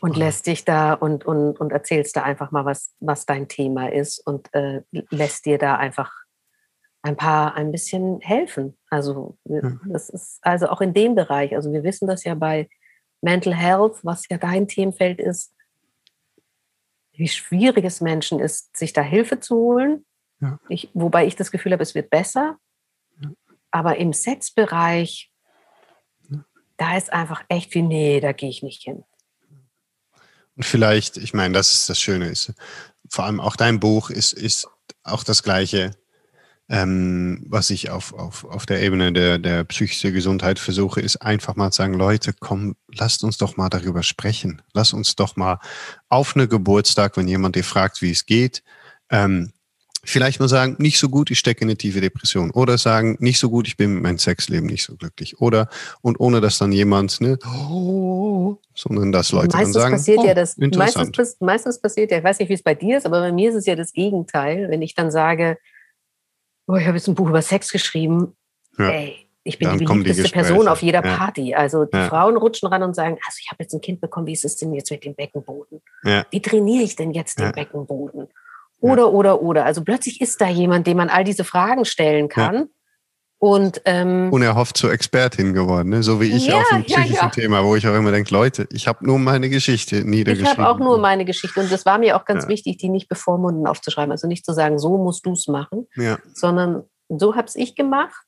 Und lässt dich da und, und, und erzählst da einfach mal, was, was dein Thema ist und äh, lässt dir da einfach ein paar ein bisschen helfen. Also das ist also auch in dem Bereich. Also wir wissen das ja bei Mental Health, was ja dein Themenfeld ist, wie schwierig es Menschen ist, sich da Hilfe zu holen. Ja. Ich, wobei ich das Gefühl habe, es wird besser. Aber im Sexbereich, da ist einfach echt wie, nee, da gehe ich nicht hin. Und vielleicht, ich meine, das ist das Schöne, ist, vor allem auch dein Buch ist, ist auch das Gleiche ähm, was ich auf, auf, auf der Ebene der, der psychischen Gesundheit versuche, ist einfach mal zu sagen, Leute, komm, lasst uns doch mal darüber sprechen. Lass uns doch mal auf eine Geburtstag, wenn jemand dir fragt, wie es geht, ähm, vielleicht mal sagen, nicht so gut, ich stecke in eine tiefe Depression. Oder sagen, nicht so gut, ich bin mit meinem Sexleben nicht so glücklich. Oder, und ohne dass dann jemand, ne, oh, sondern dass Leute meistens dann sagen, passiert oh, ja das, meistens, meistens passiert ja, ich weiß nicht, wie es bei dir ist, aber bei mir ist es ja das Gegenteil, wenn ich dann sage, oh, ich habe jetzt ein Buch über Sex geschrieben. Ja. Ey, ich bin Dann die beliebteste die Person auf jeder ja. Party. Also die ja. Frauen rutschen ran und sagen, also ich habe jetzt ein Kind bekommen, wie ist es denn jetzt mit dem Beckenboden? Wie trainiere ich denn jetzt den Beckenboden? Oder, oder, oder. Also plötzlich ist da jemand, dem man all diese Fragen stellen kann. Und, ähm, Unerhofft zur Expertin geworden, ne? so wie ich ja, auf dem psychischen ja, ja. Thema, wo ich auch immer denke, Leute, ich habe nur meine Geschichte niedergeschrieben. Ich habe auch nur meine Geschichte und das war mir auch ganz wichtig, die nicht bevormunden aufzuschreiben. Also nicht zu sagen, so musst du es machen, sondern so habe ich gemacht.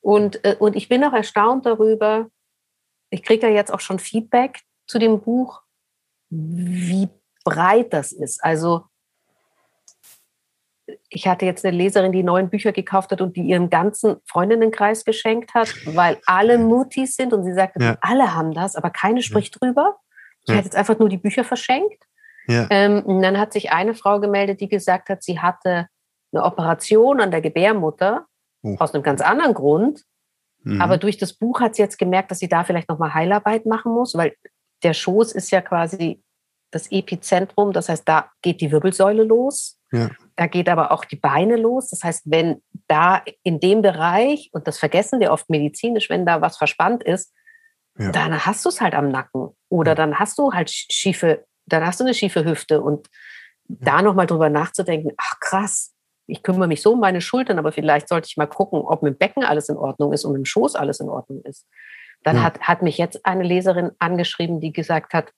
Und, äh, und ich bin auch erstaunt darüber, ich kriege ja jetzt auch schon Feedback zu dem Buch, wie breit das ist. Also ich hatte jetzt eine Leserin, die neun Bücher gekauft hat und die ihrem ganzen Freundinnenkreis geschenkt hat, weil alle Mutis sind und sie sagte, ja. alle haben das, aber keine spricht ja. drüber. Sie ja. hat jetzt einfach nur die Bücher verschenkt. Ja. Ähm, und dann hat sich eine Frau gemeldet, die gesagt hat, sie hatte eine Operation an der Gebärmutter oh. aus einem ganz anderen Grund. Mhm. Aber durch das Buch hat sie jetzt gemerkt, dass sie da vielleicht nochmal Heilarbeit machen muss, weil der Schoß ist ja quasi das Epizentrum. Das heißt, da geht die Wirbelsäule los. Ja. Da geht aber auch die Beine los. Das heißt, wenn da in dem Bereich, und das vergessen wir oft medizinisch, wenn da was verspannt ist, ja. dann hast du es halt am Nacken. Oder ja. dann hast du halt schiefe, dann hast du eine schiefe Hüfte. Und da nochmal drüber nachzudenken, ach krass, ich kümmere mich so um meine Schultern, aber vielleicht sollte ich mal gucken, ob mit dem Becken alles in Ordnung ist und mit dem Schoß alles in Ordnung ist. Dann hat, hat mich jetzt eine Leserin angeschrieben, die gesagt hat,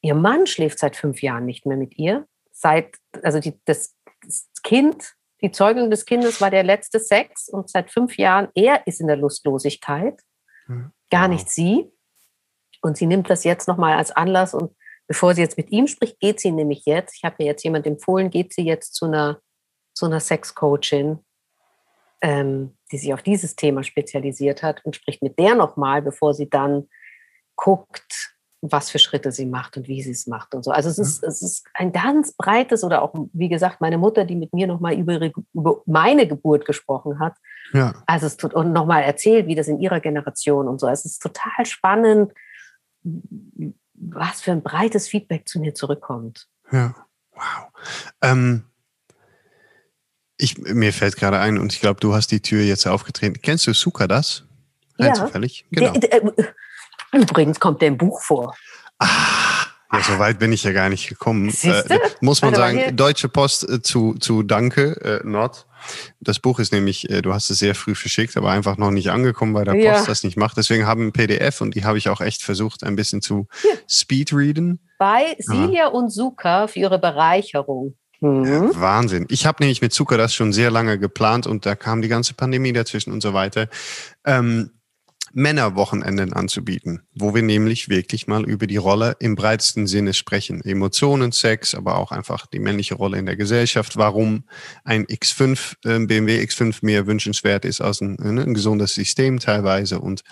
ihr Mann schläft seit fünf Jahren nicht mehr mit ihr. Seit, also die, das das Kind, die Zeugung des Kindes war der letzte Sex und seit fünf Jahren, er ist in der Lustlosigkeit, hm. gar nicht sie. Und sie nimmt das jetzt nochmal als Anlass und bevor sie jetzt mit ihm spricht, geht sie nämlich jetzt, ich habe mir jetzt jemand empfohlen, geht sie jetzt zu einer, zu einer Sexcoachin, ähm, die sich auf dieses Thema spezialisiert hat und spricht mit der nochmal, bevor sie dann guckt, was für Schritte sie macht und wie sie es macht und so. Also es ist, es ist ein ganz breites oder auch, wie gesagt, meine Mutter, die mit mir nochmal über, über meine Geburt gesprochen hat. Ja. Also es tut und nochmal erzählt, wie das in ihrer Generation und so. Es ist total spannend, was für ein breites Feedback zu mir zurückkommt. Ja, wow. Ähm, ich, mir fällt gerade ein, und ich glaube, du hast die Tür jetzt aufgetreten. Kennst du Suka das? Rein ja. zufällig? Genau. Der, der, Übrigens kommt der im Buch vor. Ah, Ja, so weit bin ich ja gar nicht gekommen. Äh, muss man Warte sagen. Deutsche Post äh, zu, zu Danke, äh, Nord. Das Buch ist nämlich, äh, du hast es sehr früh verschickt, aber einfach noch nicht angekommen, weil der Post Ja. das nicht macht. Deswegen haben wir ein PDF und die habe ich auch echt versucht, ein bisschen zu speedreaden. Bei Silja und Suka für ihre Bereicherung. Mhm. Wahnsinn. Ich habe nämlich mit Zucker das schon sehr lange geplant und da kam die ganze Pandemie dazwischen und so weiter. Ähm, Männerwochenenden anzubieten, wo wir nämlich wirklich mal über die Rolle im breitesten Sinne sprechen. Emotionen, Sex, aber auch einfach die männliche Rolle in der Gesellschaft, warum ein X5, äh, BMW X5 mehr wünschenswert ist als ein, äh, ein gesundes System teilweise. Und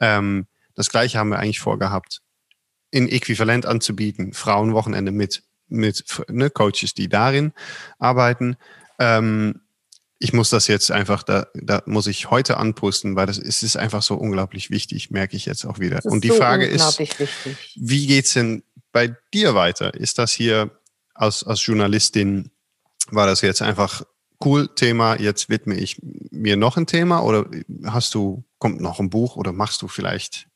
ähm, das Gleiche haben wir eigentlich vorgehabt, in Äquivalent anzubieten, Frauenwochenende mit, mit ne, Coaches, die darin arbeiten. Ähm, ich muss das jetzt einfach, da, da muss ich heute anpusten, weil das es ist einfach so unglaublich wichtig, merke ich jetzt auch wieder. Ist Und die so Frage ist, wichtig. wie geht's denn bei dir weiter? Ist das hier als, als Journalistin, war das jetzt einfach cool Thema, jetzt widme ich mir noch ein Thema oder hast du, kommt noch ein Buch oder machst du vielleicht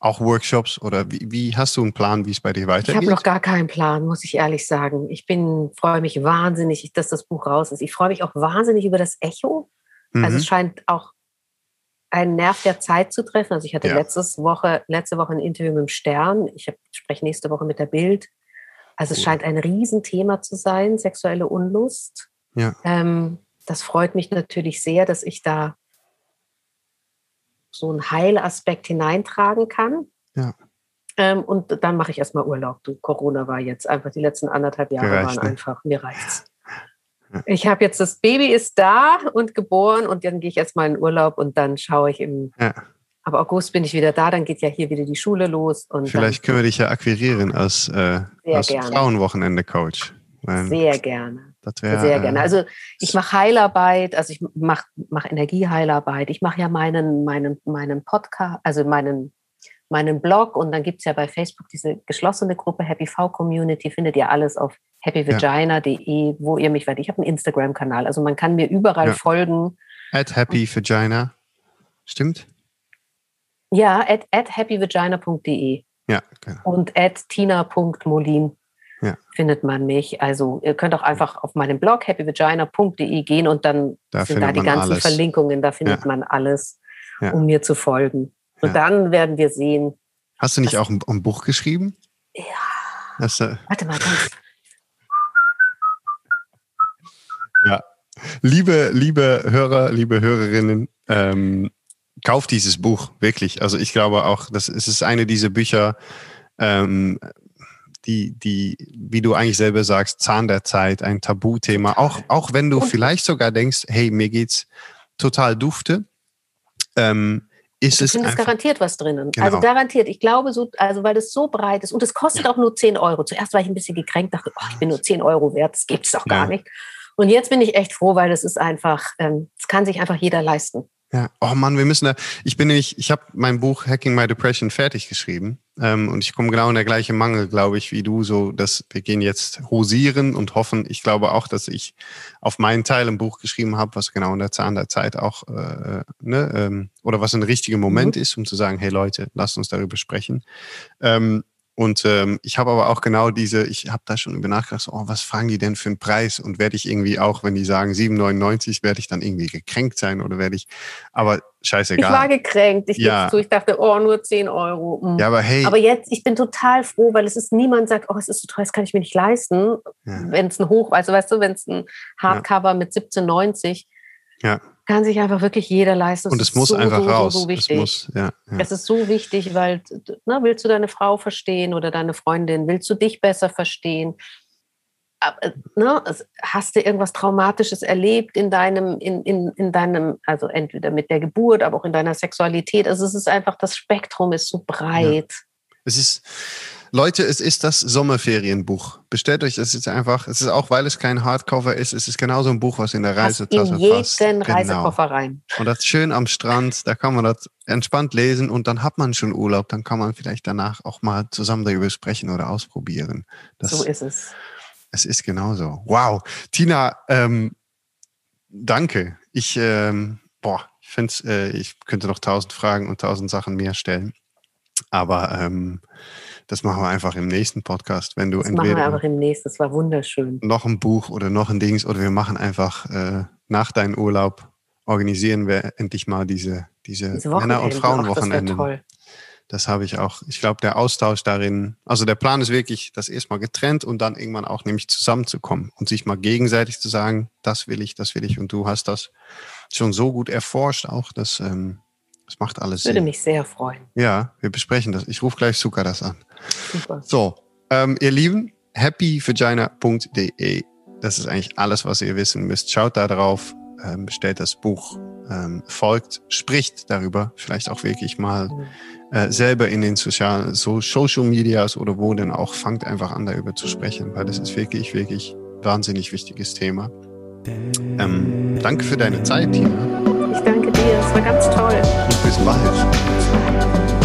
auch Workshops oder wie, wie hast du einen Plan, wie es bei dir Ich weitergeht? habe noch gar keinen Plan, muss ich ehrlich sagen. Ich bin, freue mich wahnsinnig, dass das Buch raus ist. Ich freue mich auch wahnsinnig über das Echo. Also Mhm. es scheint auch einen Nerv der Zeit zu treffen. Also ich hatte Ja. letztes Woche, letzte Woche ein Interview mit dem Stern. Ich spreche nächste Woche mit der Bild. Also es Cool. scheint ein Riesenthema zu sein, sexuelle Unlust. Ja. Ähm, das freut mich natürlich sehr, dass ich da so einen Heilaspekt hineintragen kann. Ja. Ähm, und dann mache ich erstmal Urlaub. Du, Corona war jetzt einfach, die letzten anderthalb Jahre Gereicht, waren ne? einfach, mir reicht's. Ja. Ich habe jetzt, das Baby ist da und geboren und dann gehe ich erstmal in Urlaub und dann schaue ich im, Ja. ab August bin ich wieder da, dann geht ja hier wieder die Schule los. Und Vielleicht können wir dich ja akquirieren als, äh, als. Frauenwochenende-Coach. sehr gerne. Das wäre Sehr gerne. äh, Also ich mache Heilarbeit, also ich mache mach Energieheilarbeit. Ich mache ja meinen, meinen, meinen Podcast, also meinen, meinen Blog und dann gibt es ja bei Facebook diese geschlossene Gruppe Happy V Community, findet ihr alles auf happyvagina.de, wo ihr mich werdet. Ich habe einen Instagram-Kanal, also man kann mir überall Ja. folgen. at Happy Vagina. Stimmt? Ja, at, at happyvagina.de Ja, genau. und at tina.molin Ja. findet man mich. Also ihr könnt auch einfach auf meinem Blog happyvagina.de gehen und dann Da sind da die ganzen alles. Verlinkungen, da findet Ja. man alles, Ja. um mir zu folgen. Und Ja. dann werden wir sehen. Hast du nicht Das- auch ein, ein Buch geschrieben? Ja, Hast du, warte mal, ganz, liebe, liebe Hörer, liebe Hörerinnen, ähm, kauft dieses Buch wirklich. Also ich glaube auch, dass es ist eine dieser Bücher, ähm, die, die, wie du eigentlich selber sagst, Zahn der Zeit, ein Tabuthema. Auch, auch wenn du vielleicht sogar denkst, hey, mir geht's total dufte, ähm, ist es einfach, garantiert was drinnen. Genau. Also garantiert. Ich glaube, so, also weil es so breit ist und es kostet auch nur 10 Euro. Zuerst war ich ein bisschen gekränkt, dachte, oh, ich bin nur 10 Euro wert, das gibt es doch gar Ja. nicht. Und jetzt bin ich echt froh, weil es ist einfach, ähm, es kann sich einfach jeder leisten. Ja, oh Mann, wir müssen da. Ich bin nämlich, ich habe mein Buch Hacking My Depression fertig geschrieben ähm, und ich komme genau in der gleiche Mangel, glaube ich, wie du. So, dass wir gehen jetzt hosieren und hoffen. Ich glaube auch, dass ich auf meinen Teil ein Buch geschrieben habe, was genau in der Zahn der Zeit auch äh, ne, ähm, oder was ein richtiger Moment ist, um zu sagen, hey Leute, lasst uns darüber sprechen. Ähm, und ähm, ich habe aber auch genau diese, ich habe da schon über nachgedacht, so, oh, was fragen die denn für einen Preis? Und werde ich irgendwie auch, wenn die sagen 7,99, werde ich dann irgendwie gekränkt sein oder werde ich, aber Ich war scheißegal. gekränkt. Ich, Ja. zu, ich dachte, oh, nur 10 Euro. Mm. Ja, aber hey, Aber jetzt, ich bin total froh, weil es ist niemand sagt, oh, es ist so teuer, das kann ich mir nicht leisten. Ja. Wenn es ein Hoch, also weißt du, wenn es ein Hardcover mit 17,90, Ja. Kann sich einfach wirklich jeder leisten. Das und es muss so, einfach so, raus. So, so es muss, ja, ja. Es ist so wichtig, weil, ne, willst du deine Frau verstehen oder deine Freundin? Willst du dich besser verstehen? Aber, ne, hast du irgendwas Traumatisches erlebt in deinem, in, in, in deinem, also entweder mit der Geburt, aber auch in deiner Sexualität? Also es ist einfach, das Spektrum ist so breit. Es ist, Leute, es ist das Sommerferienbuch. Bestellt euch das jetzt einfach. Es ist auch, weil es kein Hardcover ist, es ist genauso ein Buch, was in der Passt Reisetasche in jeden passt. Genau. Reisekoffer rein. Und das schön am Strand, da kann man das entspannt lesen und dann hat man schon Urlaub, dann kann man vielleicht danach auch mal zusammen darüber sprechen oder ausprobieren. Das, so ist es. Es ist genauso. Wow. Tina, ähm, danke. Ich, ähm, boah, ich finde äh, ich könnte noch tausend Fragen und tausend Sachen mehr stellen. Aber ähm, das machen wir einfach im nächsten Podcast, wenn du Das entweder machen wir einfach im nächsten. Das war wunderschön. noch ein Buch oder noch ein Dings oder wir machen einfach äh, nach deinem Urlaub organisieren wir endlich mal diese, diese, Diese Männer- und Frauenwochenenden. Das toll. Das habe ich auch. Ich glaube, der Austausch darin, also der Plan ist wirklich, das erstmal getrennt und dann irgendwann auch nämlich zusammenzukommen und sich mal gegenseitig zu sagen, das will ich, das will ich und du hast das schon so gut erforscht auch, dass ähm, das macht alles Würde Sinn. mich sehr freuen. Ja, wir besprechen das. Ich rufe gleich Zucker das an. Super. So, ähm, ihr Lieben, happyvagina.de. Das ist eigentlich alles, was ihr wissen müsst. Schaut da drauf, ähm, bestellt das Buch, ähm, folgt, spricht darüber, vielleicht auch wirklich mal äh, selber in den Social, so Social Medias oder wo denn auch, fangt einfach an, darüber zu sprechen, weil das ist wirklich, wirklich wahnsinnig wichtiges Thema. Ähm, danke für deine Zeit, Tina. Ich danke dir. Es war ganz toll. Und bis bald.